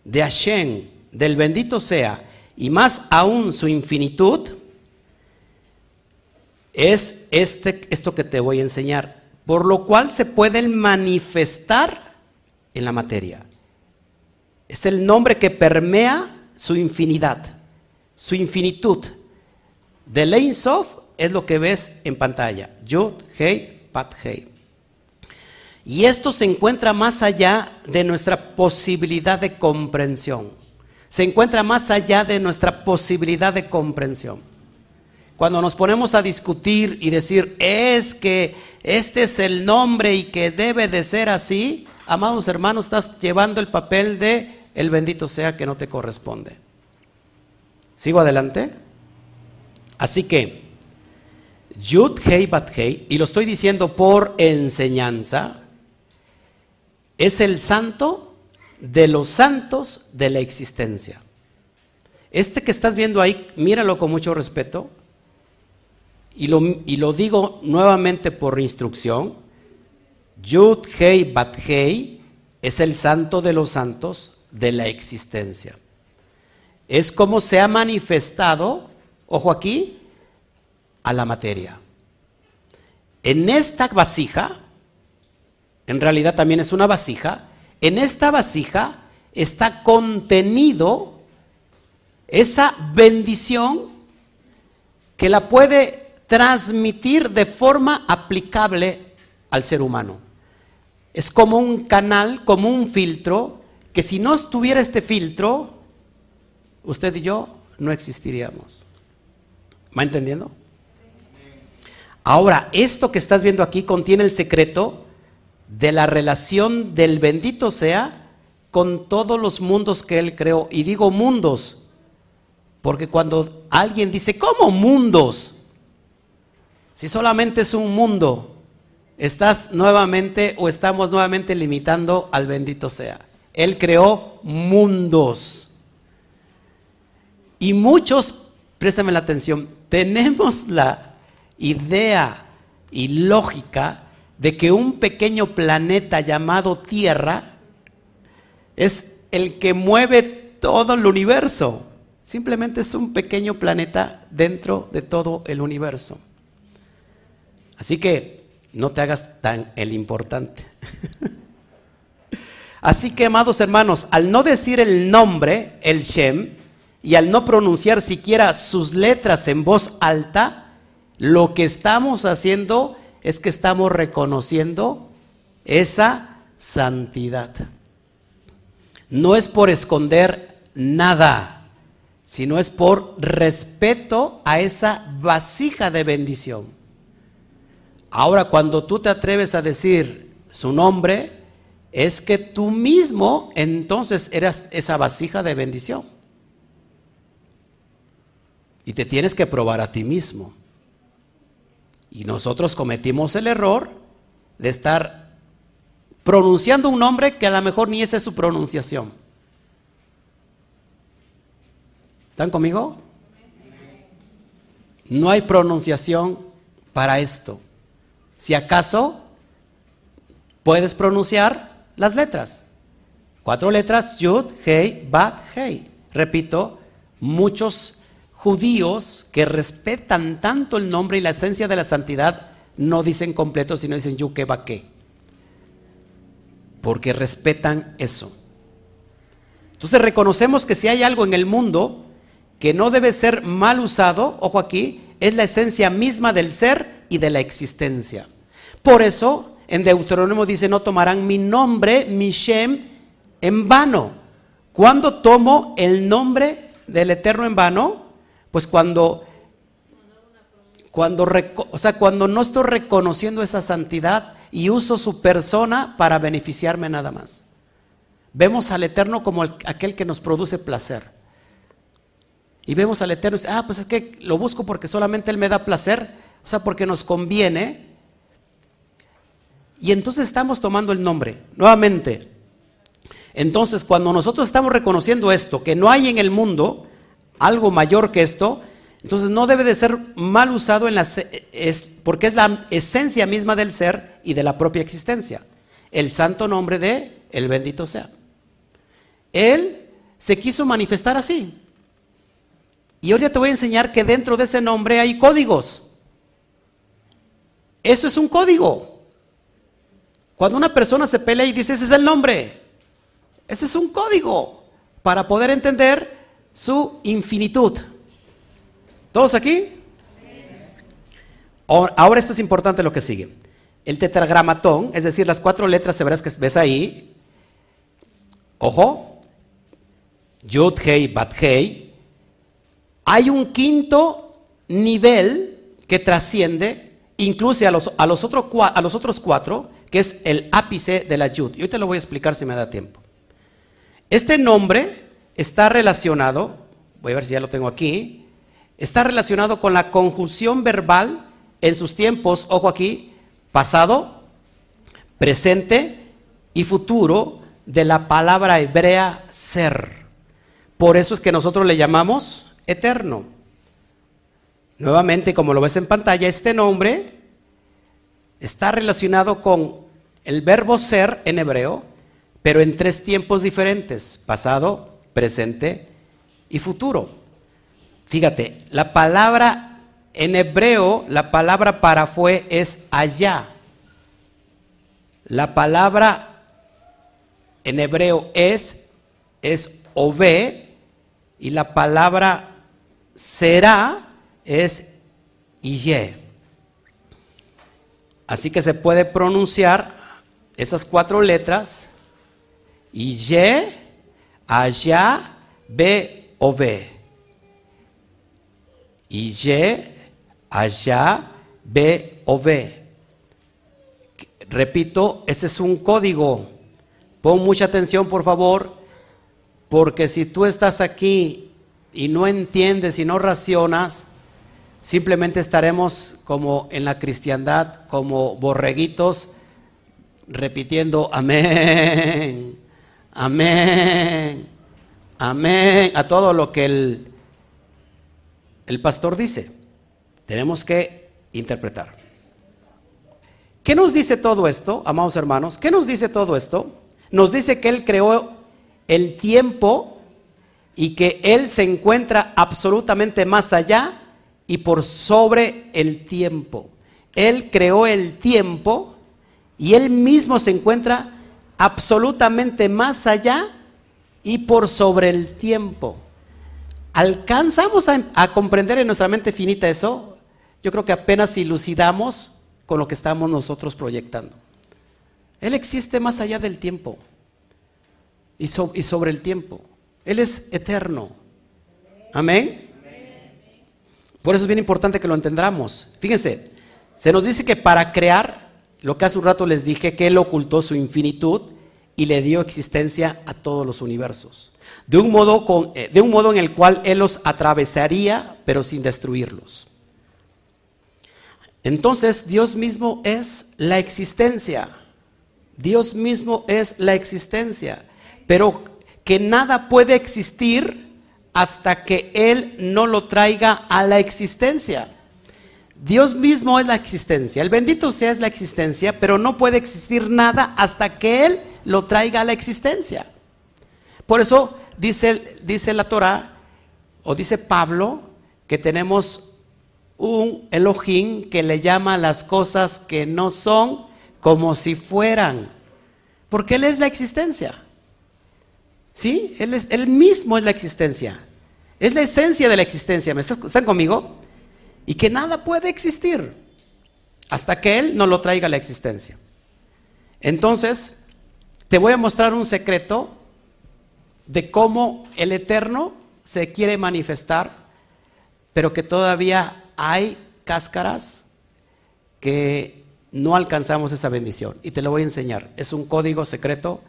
de Hashem, del bendito sea, y más aún su infinitud, es este, esto que te voy a enseñar, por lo cual se pueden manifestar en la materia. Es el nombre que permea su infinidad, su infinitud. De Ein Sof es lo que ves en pantalla. Yud, Hei, Pat, Hei. Y esto se encuentra más allá de nuestra posibilidad de comprensión se encuentra más allá de nuestra posibilidad de comprensión. Cuando nos ponemos a discutir y decir, es que este es el nombre y que debe de ser así, amados hermanos, estás llevando el papel de el bendito sea que no te corresponde. ¿Sigo adelante? Así que, Yud Hei Bat Hei, y lo estoy diciendo por enseñanza, es el santo de los santos de la existencia. Este que estás viendo ahí, míralo con mucho respeto, y lo, digo nuevamente por instrucción, Yud Hei Bat Hei es el santo de los santos de la existencia. Es como se ha manifestado, ojo aquí, a la materia. En esta vasija, en realidad también es una vasija, en esta vasija está contenido esa bendición que la puede transmitir de forma aplicable al ser humano. Es como un canal, como un filtro, que si no estuviera este filtro, usted y yo no existiríamos. ¿Va entendiendo? Ahora, esto que estás viendo aquí contiene el secreto de la relación del bendito sea con todos los mundos que Él creó. Y digo mundos, porque cuando alguien dice, ¿cómo mundos? Si solamente es un mundo, estás nuevamente o estamos nuevamente limitando al bendito sea. Él creó mundos. Y muchos, préstame la atención, tenemos la idea y lógica de que un pequeño planeta llamado Tierra es el que mueve todo el universo. Simplemente es un pequeño planeta dentro de todo el universo. Así que no te hagas tan el importante. Así que, amados hermanos, al no decir el nombre, el Shem, y al no pronunciar siquiera sus letras en voz alta, lo que estamos haciendo es que estamos reconociendo esa santidad. No es por esconder nada, sino es por respeto a esa vasija de bendición. Ahora, cuando tú te atreves a decir su nombre, es que tú mismo entonces eras esa vasija de bendición. Y te tienes que probar a ti mismo. Y nosotros cometimos el error de estar pronunciando un nombre que a lo mejor ni esa es su pronunciación. ¿Están conmigo? No hay pronunciación para esto. Si acaso puedes pronunciar las letras. Cuatro letras, Yud, Hei, Bat, Hei. Repito, muchos judíos que respetan tanto el nombre y la esencia de la santidad no dicen completo, sino dicen Yuke, Bake. Porque respetan eso. Entonces reconocemos que si hay algo en el mundo que no debe ser mal usado, ojo aquí, es la esencia misma del ser y de la existencia. Por eso en Deuteronomio dice, no tomarán mi nombre, mi Shem, en vano. ¿Cuándo tomo el nombre del Eterno en vano? Pues cuando, cuando, o sea, cuando no estoy reconociendo esa santidad y uso su persona para beneficiarme nada más. Vemos al Eterno como aquel que nos produce placer. Y vemos al Eterno y dice, ah, pues es que lo busco porque solamente Él me da placer, o sea, porque nos conviene. Y entonces estamos tomando el nombre. Nuevamente, entonces cuando nosotros estamos reconociendo esto, que no hay en el mundo algo mayor que esto, entonces no debe de ser mal usado en la, es, porque es la esencia misma del ser y de la propia existencia. El santo nombre de el bendito sea. Él se quiso manifestar así. Y ahora te voy a enseñar que dentro de ese nombre hay códigos. Eso es un código. Cuando una persona se pelea y dice, ese es el nombre, ese es un código para poder entender su infinitud. ¿Todos aquí? Ahora esto es importante lo que sigue. El tetragramatón, es decir, las cuatro letras hebreas que ves ahí, ojo, Yud, Hei, Bat, Hei, hay un quinto nivel que trasciende, incluso a los, a los, otros cuatro, que es el ápice de la yud. Y hoy te lo voy a explicar si me da tiempo. Este nombre está relacionado, voy a ver si ya lo tengo aquí, está relacionado con la conjunción verbal en sus tiempos, ojo aquí, pasado, presente y futuro de la palabra hebrea ser. Por eso es que nosotros le llamamos eterno. Nuevamente, como lo ves en pantalla, este nombre está relacionado con el verbo ser en hebreo, pero en tres tiempos diferentes, pasado, presente y futuro. Fíjate, la palabra en hebreo, la palabra para fue es allá. La palabra en hebreo es, es ove, y la palabra será es y. Así que se puede pronunciar esas cuatro letras y, allá, be o ve. Y, allá, be o ve. Repito, ese es un código. Pon mucha atención, por favor, porque si tú estás aquí y no entiendes y no racionas, simplemente estaremos como en la cristiandad, como borreguitos, repitiendo amén, amén, amén, a todo lo que el, el pastor dice. Tenemos que interpretar. ¿Qué nos dice todo esto, amados hermanos? ¿Qué nos dice todo esto? Nos dice que Él creó el tiempo y que Él se encuentra absolutamente más allá y por sobre el tiempo. Él creó el tiempo y Él mismo se encuentra absolutamente más allá y por sobre el tiempo. ¿Alcanzamos a, comprender en nuestra mente finita eso? Yo creo que apenas ilucidamos con lo que estamos nosotros proyectando. Él existe más allá del tiempo y sobre el tiempo. Él es eterno. Amén. Por eso es bien importante que lo entendamos. Fíjense, se nos dice que para crear, lo que hace un rato les dije, que Él ocultó su infinitud y le dio existencia a todos los universos. De un modo, con, eh, de un modo en el cual Él los atravesaría, pero sin destruirlos. Entonces Dios mismo es la existencia. Dios mismo es la existencia, pero que nada puede existir hasta que Él no lo traiga a la existencia. Dios mismo es la existencia, el bendito sea es la existencia, pero no puede existir nada hasta que Él lo traiga a la existencia. Por eso dice, dice la Torah, o dice Pablo, que tenemos un Elohim que le llama las cosas que no son como si fueran, porque Él es la existencia. ¿Sí? Él, es, él mismo es la existencia. Es la esencia de la existencia. ¿Me están conmigo? Y que nada puede existir hasta que Él no lo traiga a la existencia. Entonces, te voy a mostrar un secreto de cómo el Eterno se quiere manifestar, pero que todavía hay cáscaras que no alcanzamos esa bendición. Y te lo voy a enseñar. Es un código secreto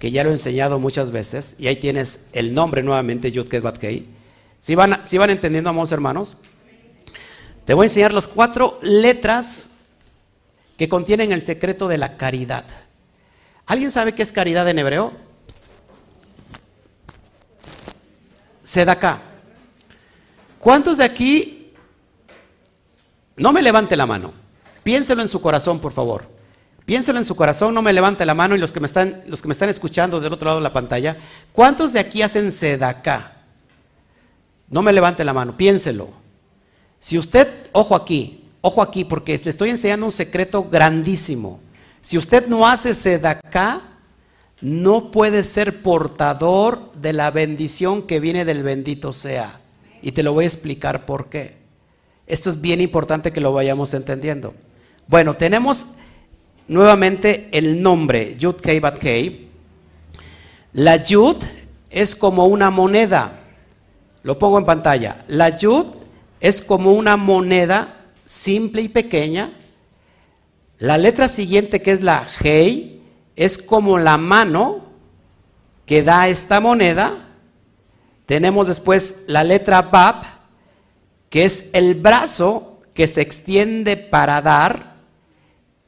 que ya lo he enseñado muchas veces. Y ahí tienes el nombre nuevamente, Yud Batkei. Si van, van entendiendo, amados hermanos, te voy a enseñar las cuatro letras que contienen el secreto de la caridad. ¿Alguien sabe qué es caridad en hebreo? Sedacá. ¿Cuántos de aquí no me levante la mano? Piénselo en su corazón, por favor. Piénselo en su corazón, no me levante la mano y los que me están, los que me están escuchando del otro lado de la pantalla, ¿cuántos de aquí hacen sedacá? No me levante la mano, piénselo. Si usted, ojo aquí, ojo aquí, porque le estoy enseñando un secreto grandísimo. Si usted no hace sedacá, no puede ser portador de la bendición que viene del bendito sea. Y te lo voy a explicar por qué. Esto es bien importante que lo vayamos entendiendo. Bueno, tenemos nuevamente el nombre Yud Kei Bat Kei. La Yud es como una moneda. Lo pongo en pantalla. La Yud es como una moneda simple y pequeña. La letra siguiente, que es la Hei, es como la mano que da esta moneda. Tenemos después la letra Bab, que es el brazo que se extiende para dar.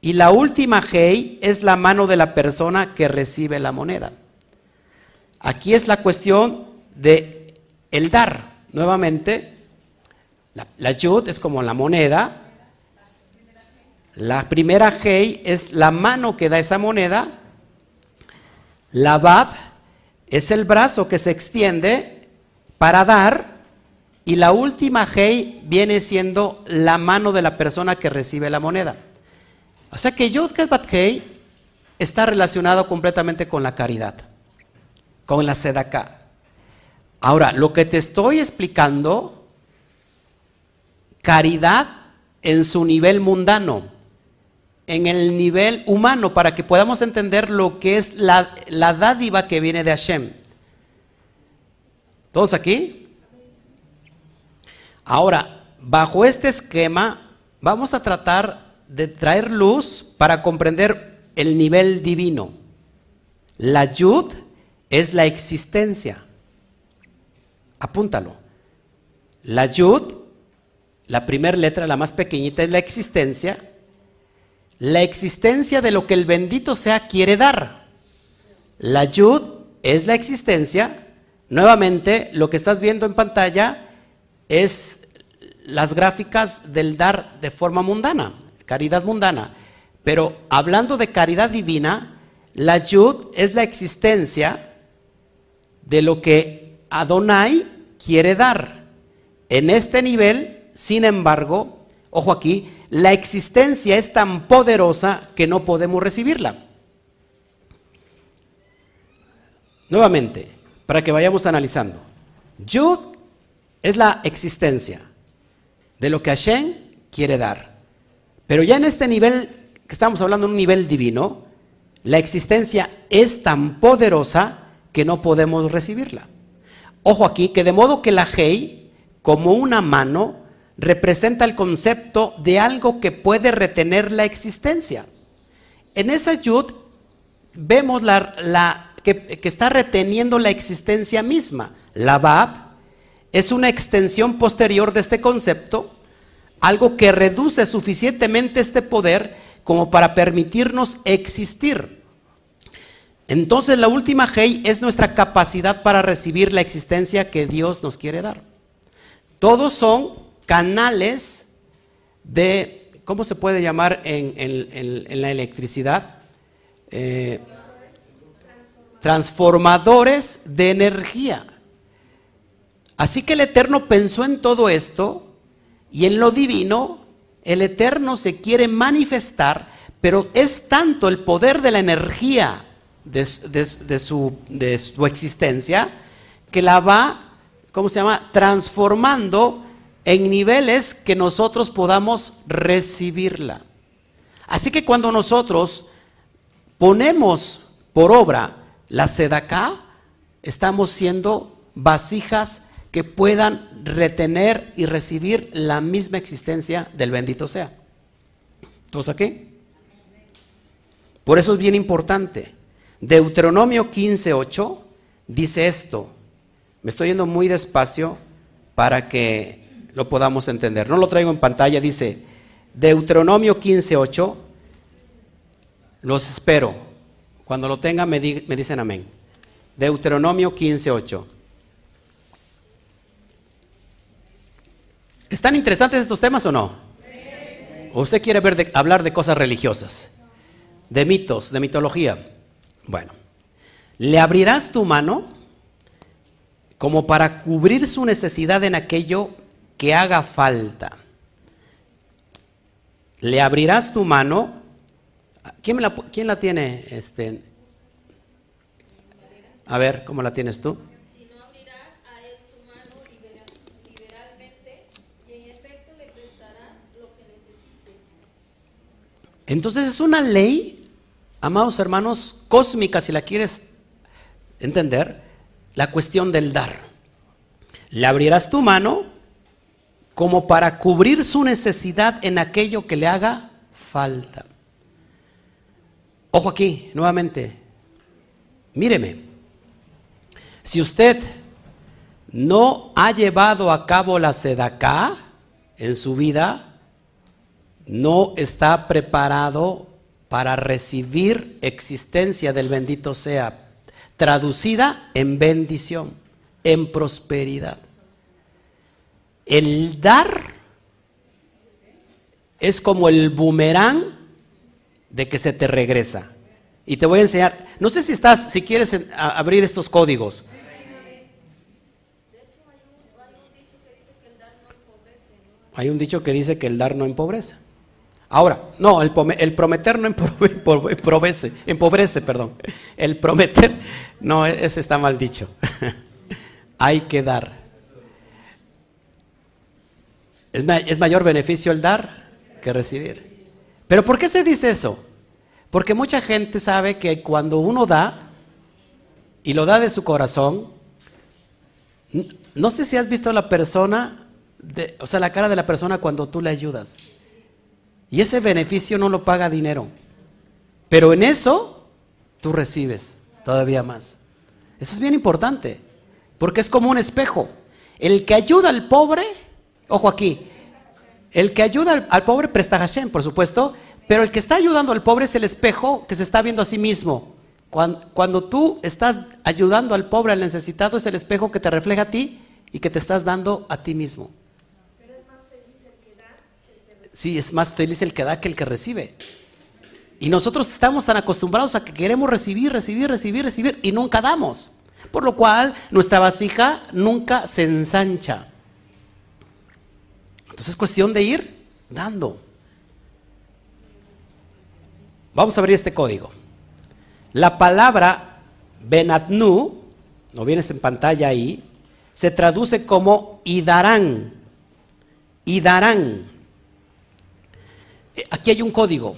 Y la última Hei es la mano de la persona que recibe la moneda. Aquí es la cuestión de el dar. Nuevamente, la, yud es como la moneda. La primera Hei es la mano que da esa moneda. La Bab es el brazo que se extiende para dar. Y la última Hei viene siendo la mano de la persona que recibe la moneda. O sea que Yud Bat Hei está relacionado completamente con la caridad, con la sedaka. Ahora, lo que te estoy explicando, caridad en su nivel mundano, en el nivel humano, para que podamos entender lo que es la, la dádiva que viene de Hashem. ¿Todos aquí? Ahora, bajo este esquema, vamos a tratar de traer luz para comprender el nivel divino. La yud es la existencia. Apúntalo. La yud, la primera letra, la más pequeñita, es la existencia. La existencia de lo que el bendito sea quiere dar. La yud es la existencia. Nuevamente, lo que estás viendo en pantalla es las gráficas del dar de forma mundana caridad mundana. Pero hablando de caridad divina, la yud es la existencia de lo que Adonai quiere dar. En este nivel, sin embargo, ojo aquí, la existencia es tan poderosa que no podemos recibirla. Nuevamente, para que vayamos analizando. Yud es la existencia de lo que Hashem quiere dar. Pero ya en este nivel, que estamos hablando en un nivel divino, la existencia es tan poderosa que no podemos recibirla. Ojo aquí, que de modo que la Hei, como una mano, representa el concepto de algo que puede retener la existencia. En esa Yud vemos la, que, que, está reteniendo la existencia misma. La Bab es una extensión posterior de este concepto algo que reduce suficientemente este poder como para permitirnos existir. Entonces la última Hey es nuestra capacidad para recibir la existencia que Dios nos quiere dar. Todos son canales de, ¿cómo se puede llamar en, la electricidad? Eh, transformadores de energía. Así que el Eterno pensó en todo esto y en lo divino, el Eterno se quiere manifestar, pero es tanto el poder de la energía de, su, existencia que la va, ¿cómo se llama?, transformando en niveles que nosotros podamos recibirla. Así que cuando nosotros ponemos por obra la sedacá, estamos siendo vasijas que puedan retener y recibir la misma existencia del bendito sea. ¿Todos aquí? Por eso es bien importante. Deuteronomio 15:8 dice esto. Me estoy yendo muy despacio para que lo podamos entender. No lo traigo en pantalla, dice Deuteronomio 15:8. Los espero. Cuando lo tengan me, me dicen amén. Deuteronomio 15:8. ¿Están interesantes estos temas o no? ¿O usted quiere ver hablar de cosas religiosas? De mitos, de mitología. Bueno, le abrirás tu mano como para cubrir su necesidad en aquello que haga falta. Le abrirás tu mano. ¿Quién, la, quién la tiene? Este? A ver, ¿cómo la tienes tú? Entonces es una ley, amados hermanos, cósmica, si la quieres entender, la cuestión del dar. Le abrirás tu mano como para cubrir su necesidad en aquello que le haga falta. Ojo aquí, nuevamente. Míreme. Si usted no ha llevado a cabo la sedacá en su vida, no está preparado para recibir existencia del bendito sea, traducida en bendición, en prosperidad. El dar es como el boomerang de que se te regresa. Y te voy a enseñar, no sé si estás, si quieres abrir estos códigos. Hay un dicho que dice que el dar no empobrece. Ahora, no, el, prometer no empobrece, empobrece, perdón. El prometer, no, ese está mal dicho. Hay que dar. Es, mayor beneficio el dar que recibir. Pero ¿por qué se dice eso? Porque mucha gente sabe que cuando uno da y lo da de su corazón, no sé si has visto la persona, o sea, la cara de la persona cuando tú le ayudas. Y ese beneficio no lo paga dinero. Pero en eso tú recibes todavía más. Eso es bien importante, porque es como un espejo. El que ayuda al pobre, ojo aquí, el que ayuda al, pobre presta Hashem, por supuesto, pero el que está ayudando al pobre es el espejo que se está viendo a sí mismo. Cuando, cuando, tú estás ayudando al pobre, al necesitado, es el espejo que te refleja a ti y que te estás dando a ti mismo sí, es más feliz el que da que el que recibe. Y nosotros estamos tan acostumbrados a que queremos recibir, recibir, recibir, recibir y nunca damos. Por lo cual nuestra vasija nunca se ensancha. Entonces es cuestión de ir dando. Vamos a abrir este código. La palabra Benatnu, no vienes en pantalla ahí, se traduce como y darán. Eh, aquí hay un código.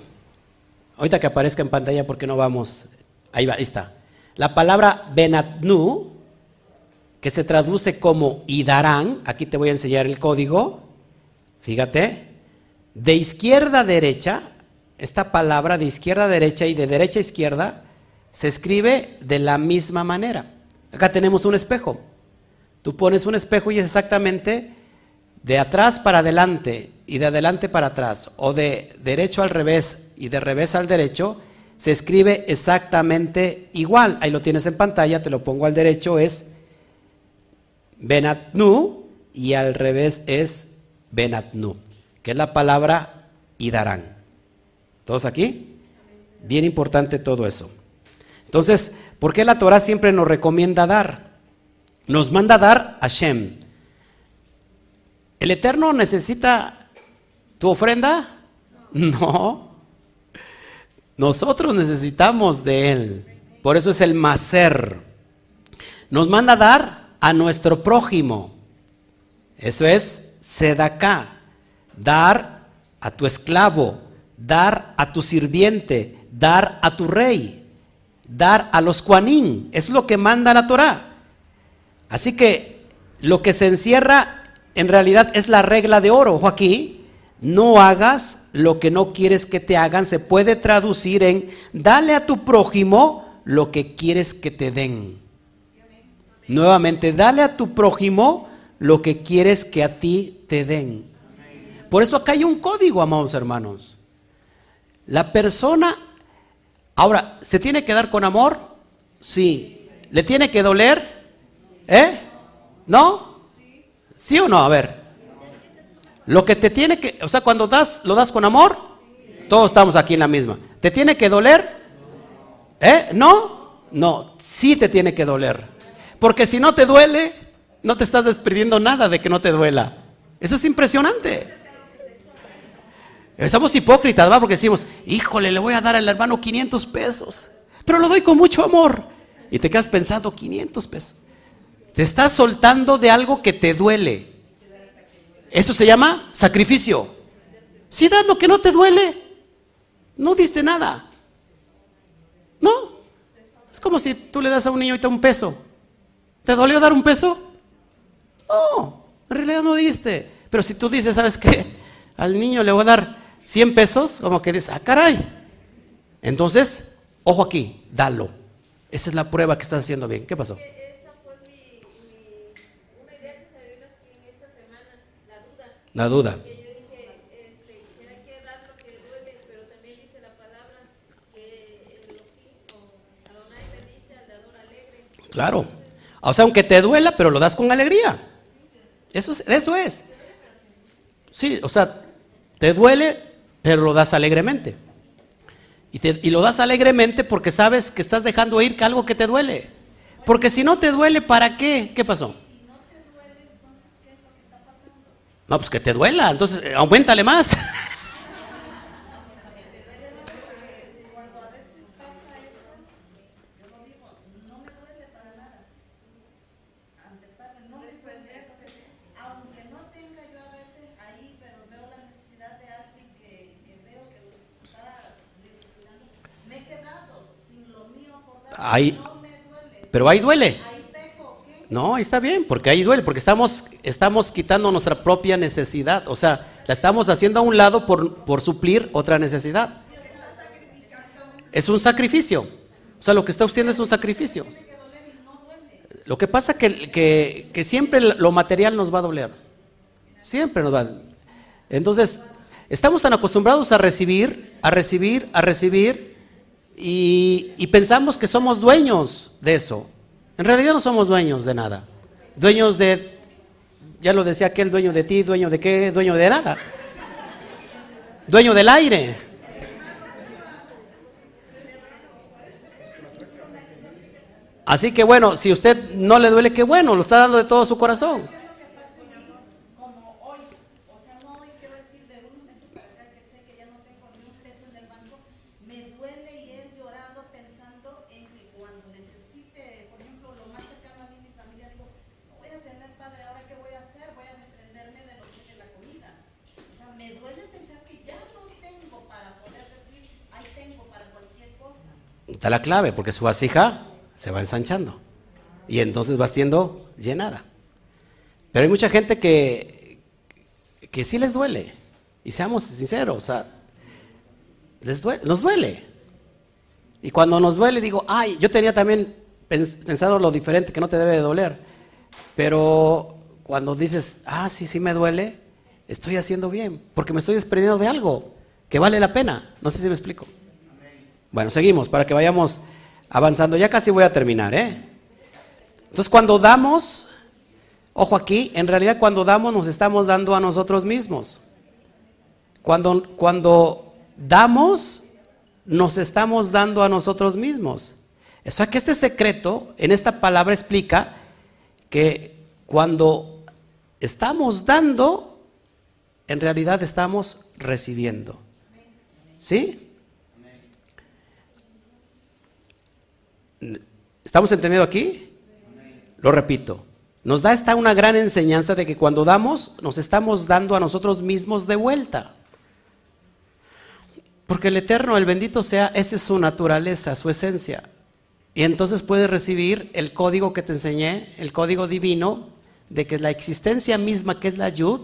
Ahorita que aparezca en pantalla porque no vamos. Ahí va, ahí está. La palabra Benatnu, que se traduce como y darán, aquí te voy a enseñar el código. Fíjate, de izquierda a derecha, esta palabra de izquierda a derecha y de derecha a izquierda se escribe de la misma manera. Acá tenemos un espejo. Tú pones un espejo y es exactamente de atrás para adelante y de adelante para atrás, o de derecho al revés y de revés al derecho, se escribe exactamente igual. Ahí lo tienes en pantalla, te lo pongo al derecho, es Benatnu y al revés es Benatnu, que es la palabra Idarán. ¿Todos aquí? Bien importante todo eso. Entonces, ¿por qué la Torah siempre nos recomienda dar? Nos manda dar a Shem. ¿El Eterno necesita tu ofrenda? No. Nosotros necesitamos de Él. Por eso es el macer. Nos manda dar a nuestro prójimo. Eso es sedaká. Dar a tu esclavo. Dar a tu sirviente. Dar a tu rey. Dar a los cuanín. Es lo que manda la Torah. Así que lo que se encierra en realidad es la regla de oro. Ojo aquí. No hagas lo que no quieres que te hagan. Se puede traducir en dale a tu prójimo lo que quieres que te den. Nuevamente, dale a tu prójimo lo que quieres que a ti te den. Por eso acá hay un código, amados hermanos. La persona, ahora, ¿se tiene que dar con amor? Sí. ¿Le tiene que doler? ¿Eh? ¿No? ¿Sí o no? A ver. Lo que te tiene que, o sea, cuando das, lo das con amor, todos estamos aquí en la misma. ¿Te tiene que doler? ¿Eh? ¿No? No, sí te tiene que doler. Porque si no te duele, no te estás despidiendo nada de que no te duela. Eso es impresionante. Estamos hipócritas, ¿va? Porque decimos, híjole, le voy a dar al hermano 500 pesos, pero lo doy con mucho amor. Y te quedas pensando, 500 pesos. Te estás soltando de algo que te duele. Eso se llama sacrificio. Si das lo que no te duele, no diste nada. No. Es como si tú le das a un niño un peso. ¿Te dolió dar un peso? No, en realidad no diste. Pero si tú dices, ¿sabes qué? Al niño le voy a dar 100 pesos, como que dices, ah, caray. Entonces, ojo aquí, dalo. Esa es la prueba que estás haciendo bien. ¿Qué pasó? La duda. Claro. O sea, aunque te duela, pero lo das con alegría. Eso es. Eso es. Sí, o sea, te duele, pero lo das alegremente. Y, y, lo das alegremente porque sabes que estás dejando ir algo que te duele. Porque si no te duele, ¿para qué? ¿Qué pasó? No, pues que te duela, entonces eh, aumentale más. Ahí, pero ahí duele. No, está bien, porque ahí duele, porque estamos, estamos quitando nuestra propia necesidad. O sea, la estamos haciendo a un lado por, por suplir otra necesidad. Es un sacrificio. O sea, lo que está haciendo es un sacrificio. Lo que pasa que, que, que siempre lo material nos va a doler. Siempre nos va a Entonces, estamos tan acostumbrados a recibir, a recibir, a recibir, y pensamos que somos dueños de eso. En realidad no somos dueños de nada. Dueños de, ya lo decía aquel, dueño de ti, dueño de qué, dueño de nada. Dueño del aire. Así que bueno, si usted no le duele, qué bueno, lo está dando de todo su corazón. Está la clave, porque su vasija se va ensanchando. Y entonces va siendo llenada. Pero hay mucha gente que, que sí les duele. Y seamos sinceros, les duele, nos duele. Y cuando nos duele, digo, ay, yo tenía también pensado lo diferente, que no te debe de doler. Pero cuando dices, ah, sí, sí me duele, estoy haciendo bien, porque me estoy desprendiendo de algo que vale la pena. No sé si me explico. Bueno, seguimos para que vayamos avanzando. Ya casi voy a terminar, ¿eh? Entonces, cuando damos, ojo aquí, en realidad cuando damos nos estamos dando a nosotros mismos. Cuando, cuando damos, nos estamos dando a nosotros mismos. O sea que este secreto en esta palabra explica que cuando estamos dando, en realidad estamos recibiendo. ¿Sí? ¿Estamos entendiendo aquí? Lo repito. Nos da esta una gran enseñanza de que cuando damos, nos estamos dando a nosotros mismos de vuelta. Porque el eterno, el bendito sea, esa es su naturaleza, su esencia. Y entonces puedes recibir el código que te enseñé, el código divino, de que la existencia misma que es la yud,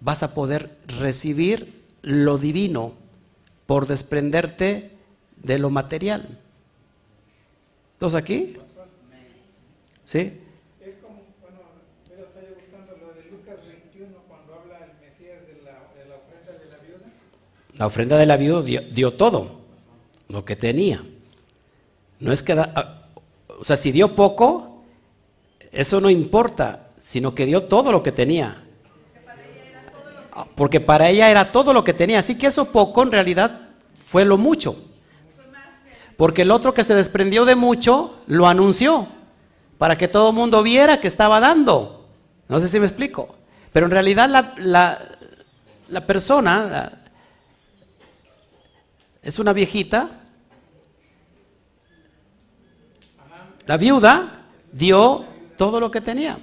vas a poder recibir lo divino por desprenderte de lo material. ¿Todos aquí? ¿Sí? Es como, bueno, pero estoy buscando lo de Lucas 21 cuando habla el Mesías de la, de la ofrenda de la viuda. La ofrenda de la viuda dio, dio todo, lo que tenía. No es que, da, ah, o sea, si dio poco, eso no importa, sino que dio todo lo que tenía. Ah, Porque para ella era todo lo que tenía. Así que eso poco en realidad fue lo mucho. Porque el otro que se desprendió de mucho lo anunció para que todo el mundo viera que estaba dando. No sé si me explico. Pero en realidad la, la, persona es una viejita. La viuda dio todo lo que tenía.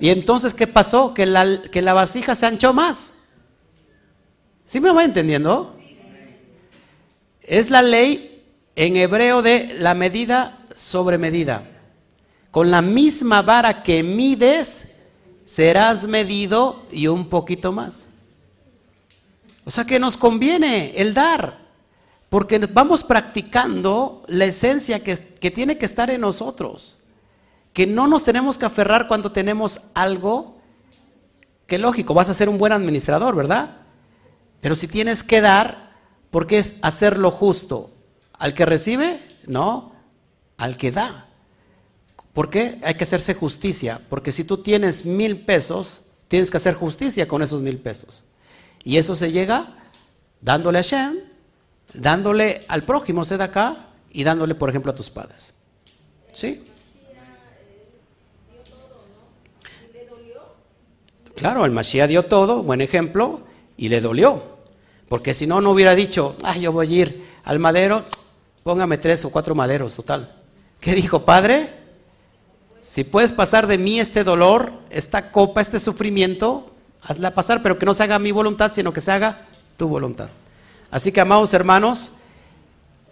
Y entonces, ¿qué pasó? Que la, que vasija se anchó más. ¿Sí me va entendiendo? Es la ley en hebreo de la medida sobre medida. Con la misma vara que mides, serás medido y un poquito más. O sea que nos conviene el dar, porque vamos practicando la esencia que, que tiene que estar en nosotros. Que no nos tenemos que aferrar cuando tenemos algo que lógico, vas a ser un buen administrador, ¿verdad? Pero si tienes que dar, porque es hacer lo justo. ¿Al que recibe? No, al que da. ¿Por qué? Hay que hacerse justicia. Porque si tú tienes mil pesos, tienes que hacer justicia con esos mil pesos. Y eso se llega dándole a Shem, dándole al prójimo, se da acá, y dándole, por ejemplo, a tus padres. ¿Sí? Claro, el Mashiach dio todo, buen ejemplo, y le dolió. Porque si no, no hubiera dicho, ah, yo voy a ir al madero, póngame tres o cuatro maderos, total. ¿Qué dijo, Padre? Si puedes pasar de mí este dolor, esta copa, este sufrimiento, hazla pasar, pero que no se haga mi voluntad, sino que se haga tu voluntad. Así que, amados hermanos,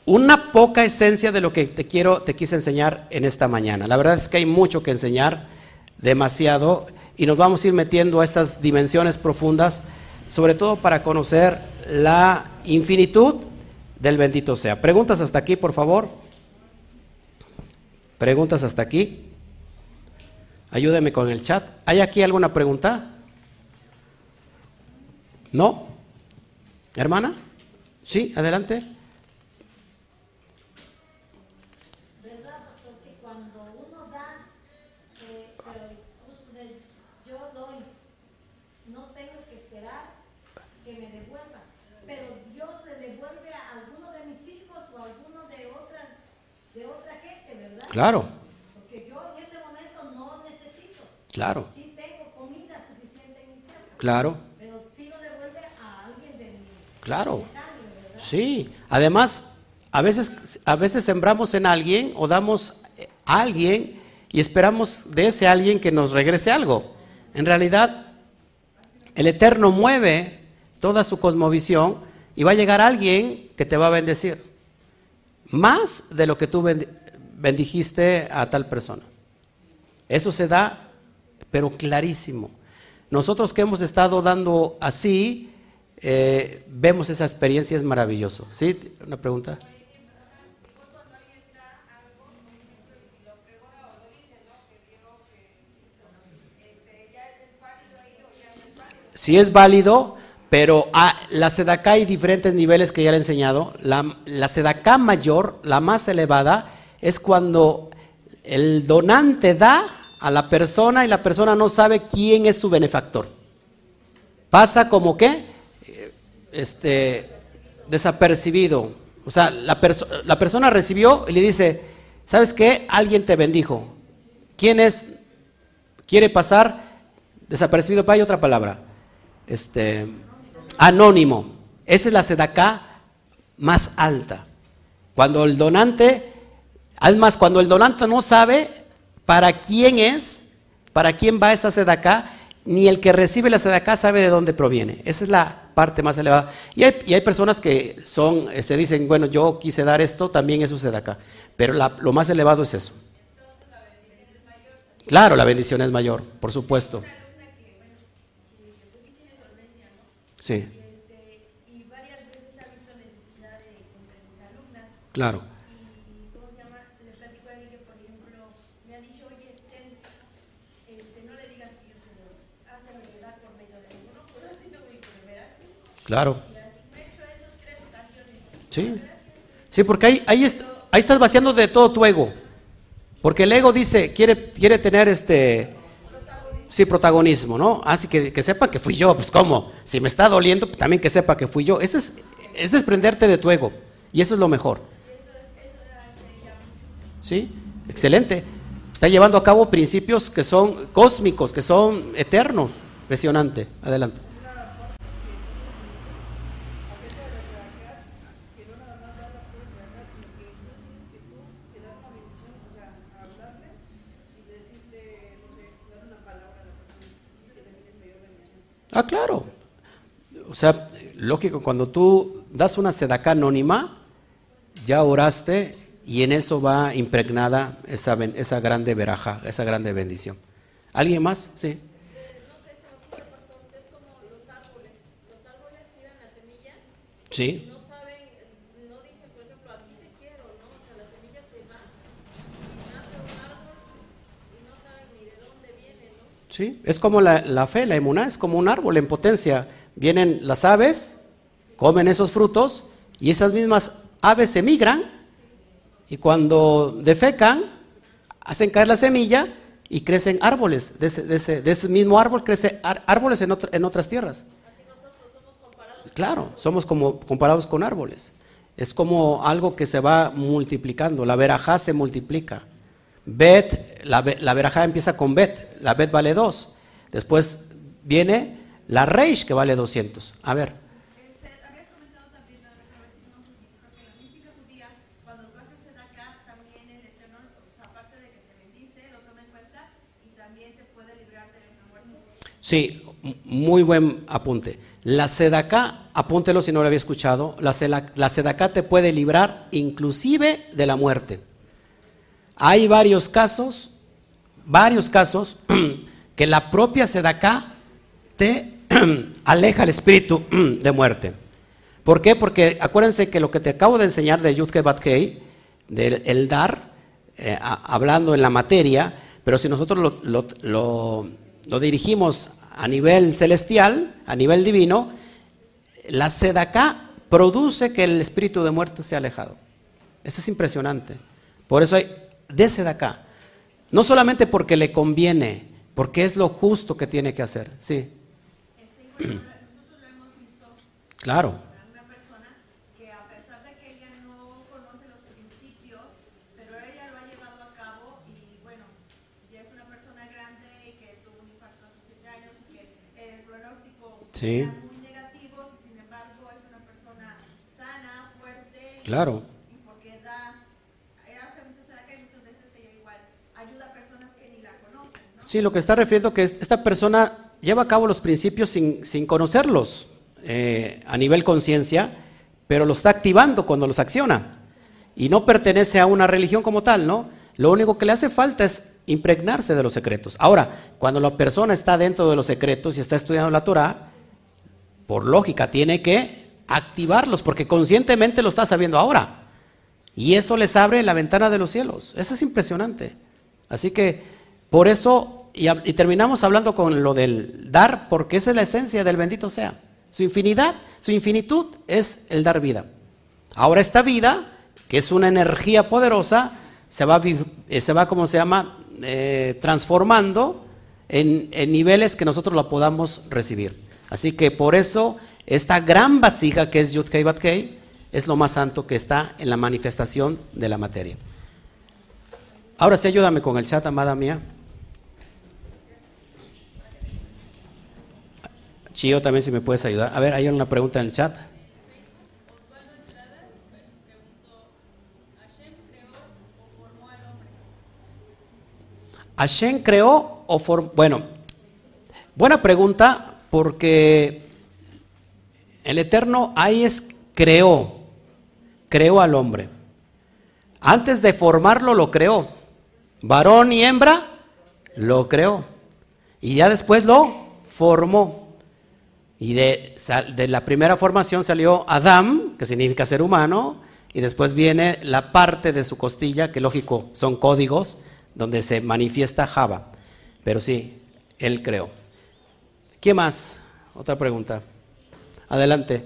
una poca esencia de lo que te quiero, te quise enseñar en esta mañana. La verdad es que hay mucho que enseñar, demasiado, y nos vamos a ir metiendo a estas dimensiones profundas, sobre todo para conocer la infinitud del bendito sea. Preguntas hasta aquí, por favor. Preguntas hasta aquí. Ayúdeme con el chat. ¿Hay aquí alguna pregunta? ¿No? ¿Hermana? Sí, adelante. Claro, Porque yo en ese momento no necesito. claro, Sí tengo comida suficiente en mi casa, claro, pero sí lo devuelve a alguien de mi claro. ¿verdad? Sí, además, a veces, a veces sembramos en alguien o damos a alguien y esperamos de ese alguien que nos regrese algo. En realidad, el Eterno mueve toda su cosmovisión y va a llegar alguien que te va a bendecir. Más de lo que tú bendijiste a tal persona. Eso se da, pero clarísimo. Nosotros que hemos estado dando así, eh, vemos esa experiencia, es maravilloso. ¿Sí? ¿Una pregunta? Si es válido, Pero ah, la sedacá hay diferentes niveles que ya le he enseñado. La, la sedacá mayor, la más elevada, es cuando el donante da a la persona y la persona no sabe quién es su benefactor. Pasa como que, eh, este, desapercibido. O sea, la, perso- la persona recibió y le dice, ¿sabes qué? Alguien te bendijo. ¿Quién es? Quiere pasar desapercibido, hay otra palabra. Este, anónimo. Esa es la sedacá más alta. Cuando el donante, además, cuando el donante no sabe para quién es, para quién va esa sedacá, ni el que recibe la sedacá sabe de dónde proviene. Esa es la parte más elevada. Y hay, y hay personas que son, este, dicen, bueno, yo quise dar esto, también es su sedacá. Pero la- lo más elevado es eso. Claro, la bendición es mayor, por supuesto. Sí, y varias veces ha visto necesidad de entre mis alumnas claro. y cómo se llama le platico a ella por ejemplo me ha dicho oye ten, este no le digas que yo se lo hácelo llegar por medio de alguno pues así tengo que ver así Claro. y así me he hecho esas tres ocasiones Sí. Sí, porque ahí, ahí, ahí estás vaciando de todo tu ego. Porque el ego dice, quiere, quiere tener este. Sí, protagonismo, ¿no? Así que, que sepa que fui yo. Pues, ¿cómo? Si me está doliendo, pues, también que sepa que fui yo. Eso es, es desprenderte de tu ego. Y eso es lo mejor. ¿Sí? Excelente. Está llevando a cabo principios que son cósmicos, que son eternos. Impresionante. Adelante. Ah, claro. O sea, lógico, cuando tú das una sedacá anónima, ya oraste y en eso va impregnada esa, esa grande veraja, esa grande bendición. ¿Alguien más? Sí. No Sí, es como la, la fe, la emuná, es como un árbol en potencia. Vienen las aves, comen esos frutos y esas mismas aves emigran y cuando defecan, hacen caer la semilla y crecen árboles. De ese, de ese- de ese mismo árbol crecen árboles en, otra- en otras tierras. Claro, somos como comparados con árboles. Es como algo que se va multiplicando. La verajá se multiplica. Bet, la, la empieza con bet. La bet vale 2. Después viene la reish que vale 200. A ver. Sí, muy buen apunte. La sedacá, apúntelo si no lo había escuchado, la, la sedacá te puede librar inclusive de la muerte. Hay varios casos, varios casos, que la propia sedacá te aleja el espíritu de muerte. ¿Por qué? Porque acuérdense que lo que te acabo de enseñar de Yudke Batkei, del el dar, eh, hablando en la materia, pero si nosotros lo dirigimos a nivel celestial, a nivel divino, la sedacá produce que el espíritu de muerte sea alejado. Eso es impresionante. Por eso hay de sedacá. No solamente porque le conviene, porque es lo justo que tiene que hacer. Sí. Claro. Sí. muy negativos y sin embargo es una persona sana, fuerte Claro. y porque da, hace muchas sedacas y muchas veces ella igual ayuda a personas que ni la conocen, ¿no? Sí, lo que está refiriendo que esta persona lleva a cabo los principios sin, sin conocerlos eh, a nivel conciencia, pero los está activando cuando los acciona. Y no pertenece a una religión como tal, ¿no? Lo único que le hace falta es impregnarse de los secretos. Ahora, cuando la persona está dentro de los secretos y está estudiando la Torah, por lógica tiene que activarlos, porque conscientemente lo está sabiendo ahora. Y eso les abre la ventana de los cielos. Eso es impresionante. Así que por eso, y, terminamos hablando con lo del dar, porque esa es la esencia del bendito sea. Su infinidad, su infinitud es el dar vida. Ahora esta vida, que es una energía poderosa, se va, eh, se va ¿cómo se llama? Eh, transformando en, en niveles que nosotros la podamos recibir. Así que por eso esta gran vasija que es Yud Kei Bat Kei es lo más santo que está en la manifestación de la materia. Ahora sí, ayúdame con el chat, amada mía. Chio, también si me puedes ayudar. A ver, hay una pregunta en el chat. ¿Hashem creó o formó? Bueno, buena pregunta porque el Eterno ahí es creó, creó al hombre. Antes de formarlo lo creó. Varón y hembra lo creó. Y ya después lo formó. Y de, de la primera formación salió Adam, que significa ser humano, y después viene la parte de su costilla, que lógico son códigos, donde se manifiesta Java. Pero sí, él creó. ¿Quién más? Otra pregunta. Adelante.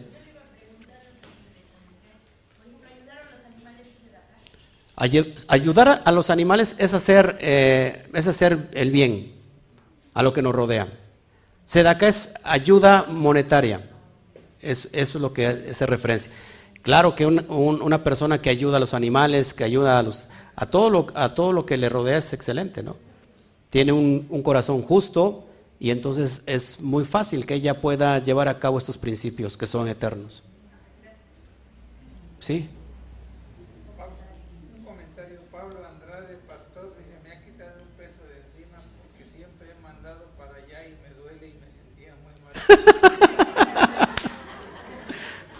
Ayu- Ayudar a los animales es hacer, eh, es hacer el bien a lo que nos rodea. Sedaka es ayuda monetaria. Es- eso es lo que se referencia. Claro que un- un- una persona que ayuda a los animales, que ayuda a, los, a, todo lo, a todo lo que le rodea es excelente, ¿no? Tiene un, un corazón justo y entonces es muy fácil que ella pueda llevar a cabo estos principios que son eternos. ¿Sí? Un comentario, Pablo Andrade, pastor, dice, me ha quitado un peso de encima porque siempre he mandado para allá y me duele y me sentía muy mal.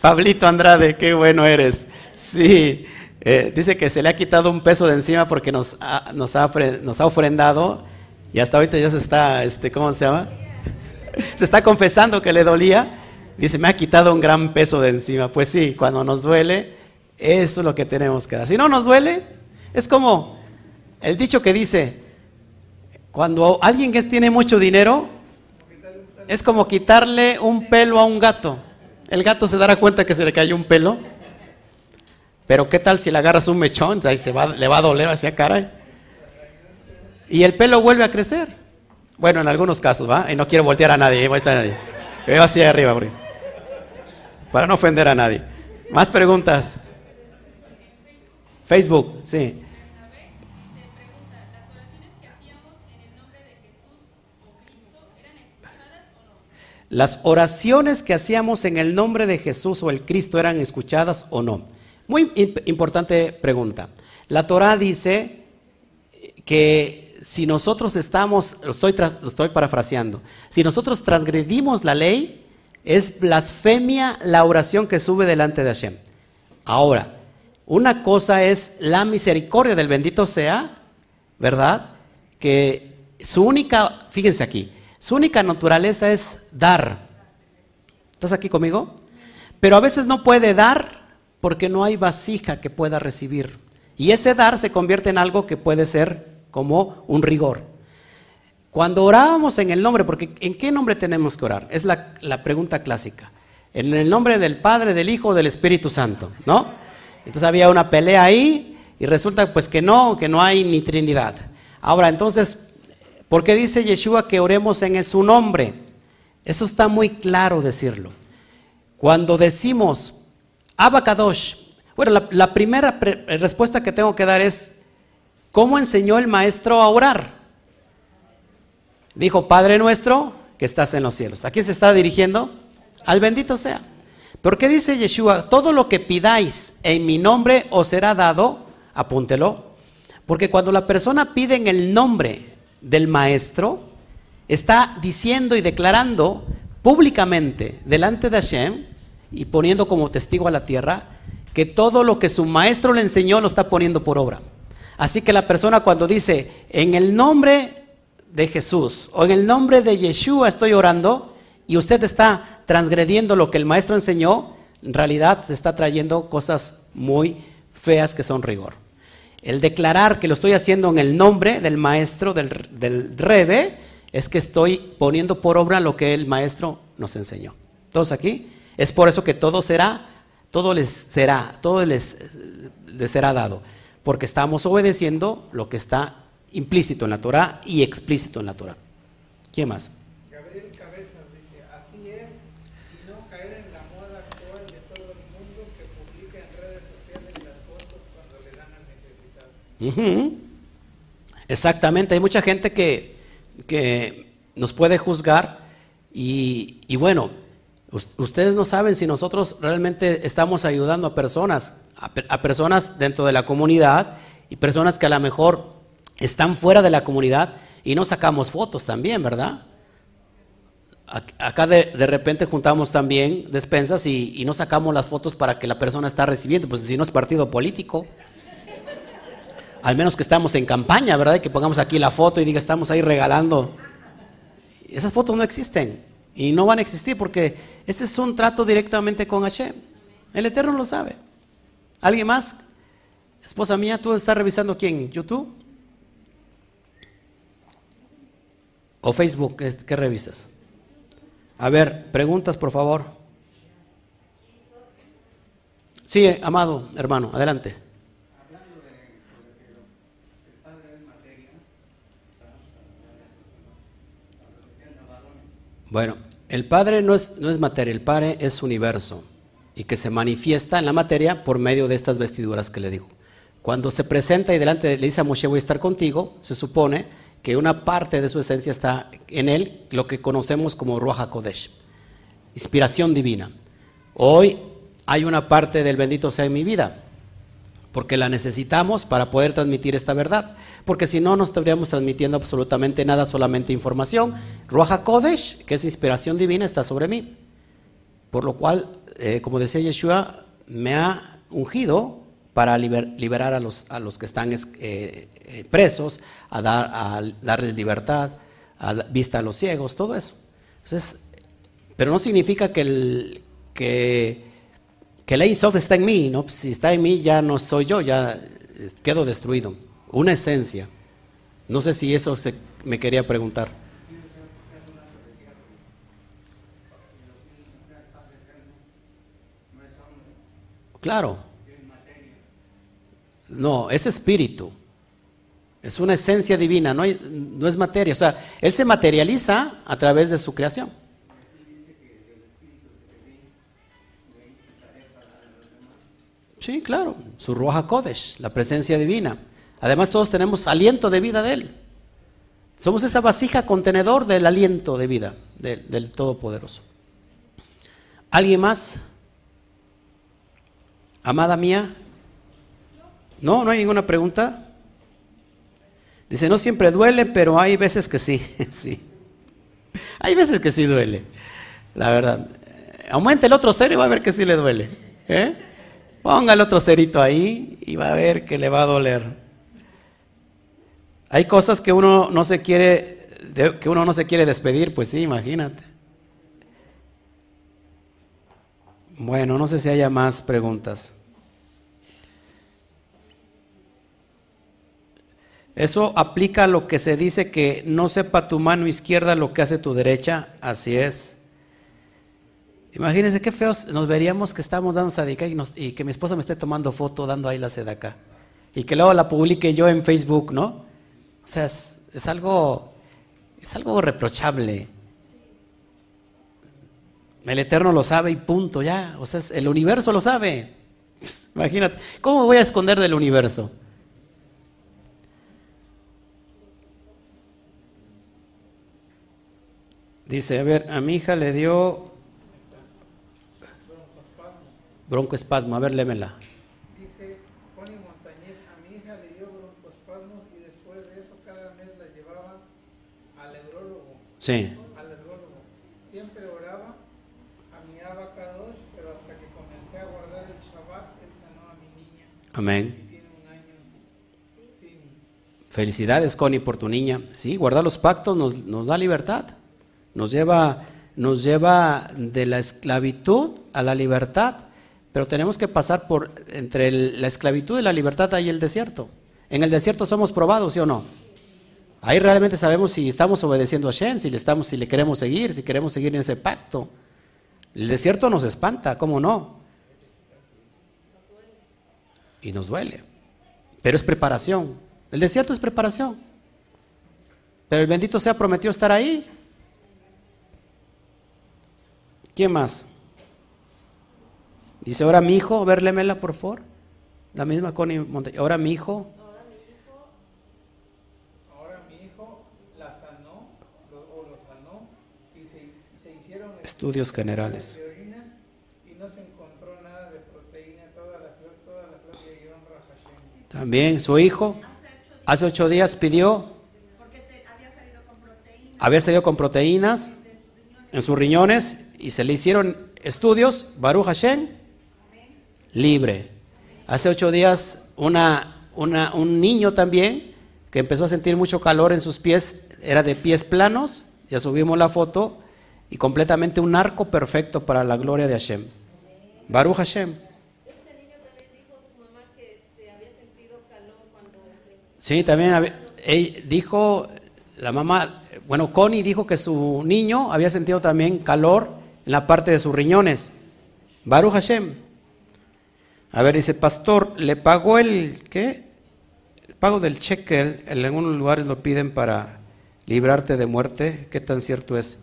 Pablito Andrade, qué bueno eres. Sí, eh, dice que se le ha quitado un peso de encima porque nos ha, nos ha, nos ha ofrendado y hasta ahorita ya se está, este, ¿cómo se llama? Se está confesando que le dolía. Dice, me ha quitado un gran peso de encima. Pues sí, cuando nos duele, eso es lo que tenemos que dar. Si no nos duele, es como el dicho que dice, cuando alguien que tiene mucho dinero, es como quitarle un pelo a un gato. El gato se dará cuenta que se le cayó un pelo. Pero ¿qué tal si le agarras un mechón? Ahí se va, le va a doler hacia cara. Y el pelo vuelve a crecer. Bueno, en algunos casos, ¿va? Y no quiero voltear a nadie, voy a nadie. Veo hacia arriba, para no ofender a nadie. Más preguntas. Facebook, sí. Las oraciones que hacíamos en el nombre de Jesús o el Cristo eran escuchadas o no. Muy imp- importante pregunta. La Torah dice que si nosotros estamos, lo estoy, lo estoy parafraseando, si nosotros transgredimos la ley, es blasfemia la oración que sube delante de Hashem. Ahora, una cosa es la misericordia del bendito sea, ¿verdad? Que su única, fíjense aquí, su única naturaleza es dar. ¿Estás aquí conmigo? Pero a veces no puede dar porque no hay vasija que pueda recibir. Y ese dar se convierte en algo que puede ser como un rigor. Cuando orábamos en el nombre, porque ¿en qué nombre tenemos que orar? Es la, la pregunta clásica. En el nombre del Padre, del Hijo, del Espíritu Santo, ¿no? Entonces había una pelea ahí y resulta pues que no, que no hay ni Trinidad. Ahora, entonces, ¿por qué dice Yeshua que oremos en su nombre? Eso está muy claro decirlo. Cuando decimos Abacadosh, bueno, la, la primera pre- respuesta que tengo que dar es, ¿cómo enseñó el maestro a orar? Dijo, Padre nuestro que estás en los cielos. ¿A quién se está dirigiendo? Al bendito sea. ¿Por qué dice Yeshua? Todo lo que pidáis en mi nombre os será dado, apúntelo. Porque cuando la persona pide en el nombre del maestro, está diciendo y declarando públicamente delante de Hashem y poniendo como testigo a la tierra que todo lo que su maestro le enseñó lo está poniendo por obra. Así que la persona cuando dice, en el nombre de Jesús o en el nombre de Yeshua estoy orando y usted está transgrediendo lo que el maestro enseñó, en realidad se está trayendo cosas muy feas que son rigor. El declarar que lo estoy haciendo en el nombre del maestro, del, rebe, es que estoy poniendo por obra lo que el maestro nos enseñó. ¿Todos aquí? Es por eso que todo será, todo les será, todo les, les será dado. Porque estamos obedeciendo lo que está implícito en la Torah y explícito en la Torah. ¿Quién más? Gabriel Cabezas dice, así es, y no caer en la moda actual de todo el mundo que publica en redes sociales las fotos cuando le dan Exactamente, hay mucha gente que, que nos puede juzgar y, y bueno, us- ustedes no saben si nosotros realmente estamos ayudando a personas, a, a personas dentro de la comunidad y personas que a lo mejor están fuera de la comunidad y no sacamos fotos también, ¿verdad? Ac- Acá de, de repente juntamos también despensas y, y no sacamos las fotos para que la persona está recibiendo, pues si no es partido político. Al menos que estamos en campaña, ¿verdad? Que pongamos aquí la foto y diga, estamos ahí regalando. Esas fotos no existen y no van a existir porque ese es un trato directamente con Hashem. El Eterno lo sabe. ¿Alguien más? Esposa mía, ¿tú estás revisando quién? ¿YouTube? ¿O Facebook? ¿Qué, qué revisas? A ver, preguntas, por favor. Sí, amado hermano, adelante. Bueno, el Padre no es, no es materia, el Padre es universo y que se manifiesta en la materia por medio de estas vestiduras que le digo. Cuando se presenta y delante le dice a Moshe voy a estar contigo, se supone que una parte de su esencia está en él, lo que conocemos como Ruach HaKodesh, inspiración divina. Hoy hay una parte del bendito sea en mi vida, porque la necesitamos para poder transmitir esta verdad. Porque si no, no estaríamos transmitiendo absolutamente nada, solamente información. Ruach HaKodesh, que es inspiración divina, está sobre mí. Por lo cual, eh, como decía Yeshua, me ha ungido para liber- liberar a los, a los que están es- eh, eh, presos, a, dar, a darles libertad, a vista a los ciegos, todo eso. Entonces, pero no significa que el, que, que el está en mí, ¿no? Si está en mí ya no soy yo, ya quedo destruido. Una esencia. No sé si eso se, me quería preguntar. Claro. No, es espíritu. Es una esencia divina, no, no es materia. O sea, Él se materializa a través de su creación. Sí, claro, su Ruach Kodesh, la presencia divina. Además, todos tenemos aliento de vida de Él. Somos esa vasija contenedor del aliento de vida del, Todopoderoso. ¿Alguien más? Amada mía. No, no hay ninguna pregunta. Dice, no siempre duele, pero hay veces que sí, sí. Hay veces que sí duele, la verdad. Aumenta el otro cero y va a ver que sí le duele. ¿eh? Ponga el otro cerito ahí y va a ver que le va a doler. Hay cosas que uno no se quiere, que uno no se quiere despedir, pues sí, imagínate. Bueno, no sé si haya más preguntas. Eso aplica a lo que se dice que no sepa tu mano izquierda lo que hace tu derecha, así es. Imagínense qué feos nos veríamos que estamos dando sadica y, y que mi esposa me esté tomando foto dando ahí la sedaca. Y que luego la publique yo en Facebook, ¿no? O sea, es, es algo, es algo reprochable. El Eterno lo sabe y punto, ya. O sea, el universo lo sabe. Pss, imagínate, ¿cómo voy a esconder del universo? Dice, a ver, a mi hija le dio broncoespasmo. A ver, lémela. Dice Connie Montañez, a mi hija le dio broncoespasmos y después de eso cada mes la llevaba al neurólogo. Sí. Al neurólogo. Siempre oraba a mi abacados, pero hasta que comencé a guardar el Shabbat, él sanó a mi niña. Amén. Tiene un año sin Felicidades, Connie, por tu niña. Sí, guardar los pactos nos, nos da libertad. Nos lleva, nos lleva de la esclavitud a la libertad. Pero tenemos que pasar por entre el- la esclavitud y la libertad hay el desierto. En el desierto somos probados, ¿sí o no? Ahí realmente sabemos si estamos obedeciendo a Shem, si le estamos, si le queremos seguir, si queremos seguir en ese pacto. El desierto nos espanta, ¿cómo no? Y nos duele. Pero es preparación. El desierto es preparación. Pero el bendito sea prometió estar ahí. ¿Quién más? Dice, ahora mi hijo, a ver, lémela por favor. La misma Connie Monte. Ahora mi hijo, Ahora mi hijo la sanó, lo- o lo sanó, y se, y se hicieron estudios generales. de orina, y no se encontró nada de proteína, toda la, flor- toda la gloria y honra a Hashem. También su hijo, hace ocho días pidió, Porque te, había salido con proteína. había salido con proteínas en sus riñones y se le hicieron estudios, Baruch Hashem, libre. Hace ocho días una, una- un niño también que empezó a sentir mucho calor en sus pies, era de pies planos, ya subimos la foto, y completamente un arco perfecto para la gloria de Hashem. Baruch Hashem. Sí, también dijo, la mamá, bueno, Connie dijo que su niño había sentido también calor en la parte de sus riñones. Baruch Hashem. A ver, dice, pastor, ¿le pagó el qué? El pago del cheque, en algunos lugares lo piden para librarte de muerte. ¿Qué tan cierto es?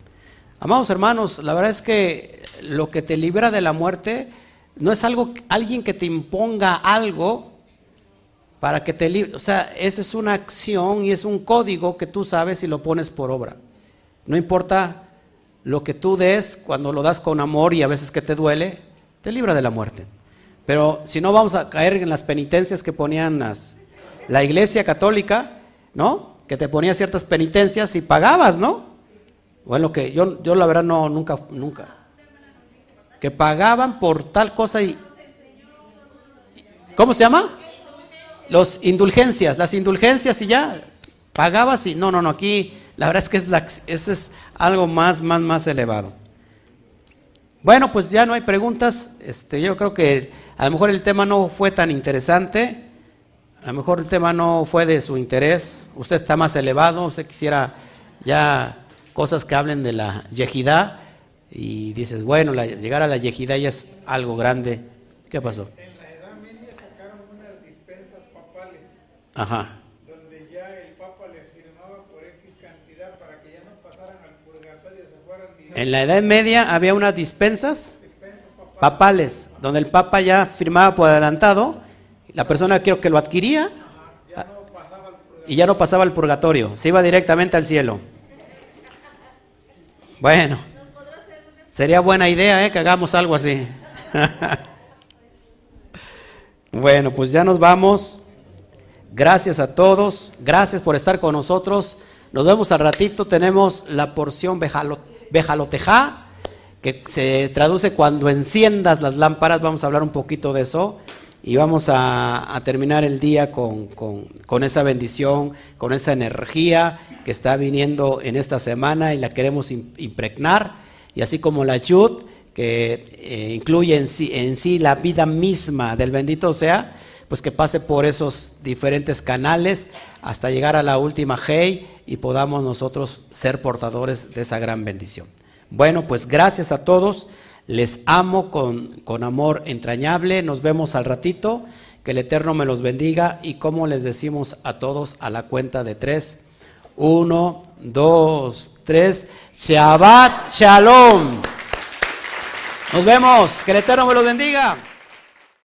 Amados hermanos, la verdad es que lo que te libra de la muerte no es algo, alguien que te imponga algo, para que te libre. O sea, esa es una acción y es un código que tú sabes y lo pones por obra. No importa lo que tú des, cuando lo das con amor y a veces que te duele, te libra de la muerte. Pero si no vamos a caer en las penitencias que ponían las, la iglesia católica, ¿no? Que te ponía ciertas penitencias y pagabas, ¿no? Bueno, que yo, yo la verdad no, nunca, nunca. Que pagaban por tal cosa y... ¿Cómo se llama? Los indulgencias, las indulgencias y ya pagabas y no, no, no, aquí la verdad es que es, la, ese es algo más, más, más elevado. Bueno, pues ya no hay preguntas. Este, yo creo que a lo mejor el tema no fue tan interesante, a lo mejor el tema no fue de su interés. Usted está más elevado, usted quisiera ya cosas que hablen de la yejidá y dices, bueno, la- llegar a la yejidá ya es algo grande. ¿Qué pasó? En la Edad Media sacaron unas dispensas papales, Ajá. donde ya el Papa les firmaba por X cantidad para que ya no pasaran al purgatorio, se fueran En la Edad Media había unas dispensas dispensas papales. papales, donde el Papa ya firmaba por adelantado, la persona creo que lo adquiría Ya no pasaba al purgatorio. y ya no pasaba al purgatorio, se iba directamente al cielo. Bueno, sería buena idea ¿eh? que hagamos algo así. bueno, pues ya nos vamos. Gracias a todos, gracias por estar con nosotros. Nos vemos al ratito, tenemos la porción bejalo- bejalotejá, que se traduce cuando enciendas las lámparas, vamos a hablar un poquito de eso y vamos a, terminar el día con, con- esa bendición, con esa energía que está viniendo en esta semana y la queremos im- impregnar, y así como la yud, que eh, incluye en sí, en sí la vida misma del bendito sea, pues que pase por esos diferentes canales hasta llegar a la última Hey y podamos nosotros ser portadores de esa gran bendición. Bueno, pues gracias a todos, les amo con, con amor entrañable, nos vemos al ratito, que el Eterno me los bendiga y como les decimos a todos a la cuenta de tres, uno, dos, tres, Shabbat Shalom. Nos vemos, que el Eterno me los bendiga.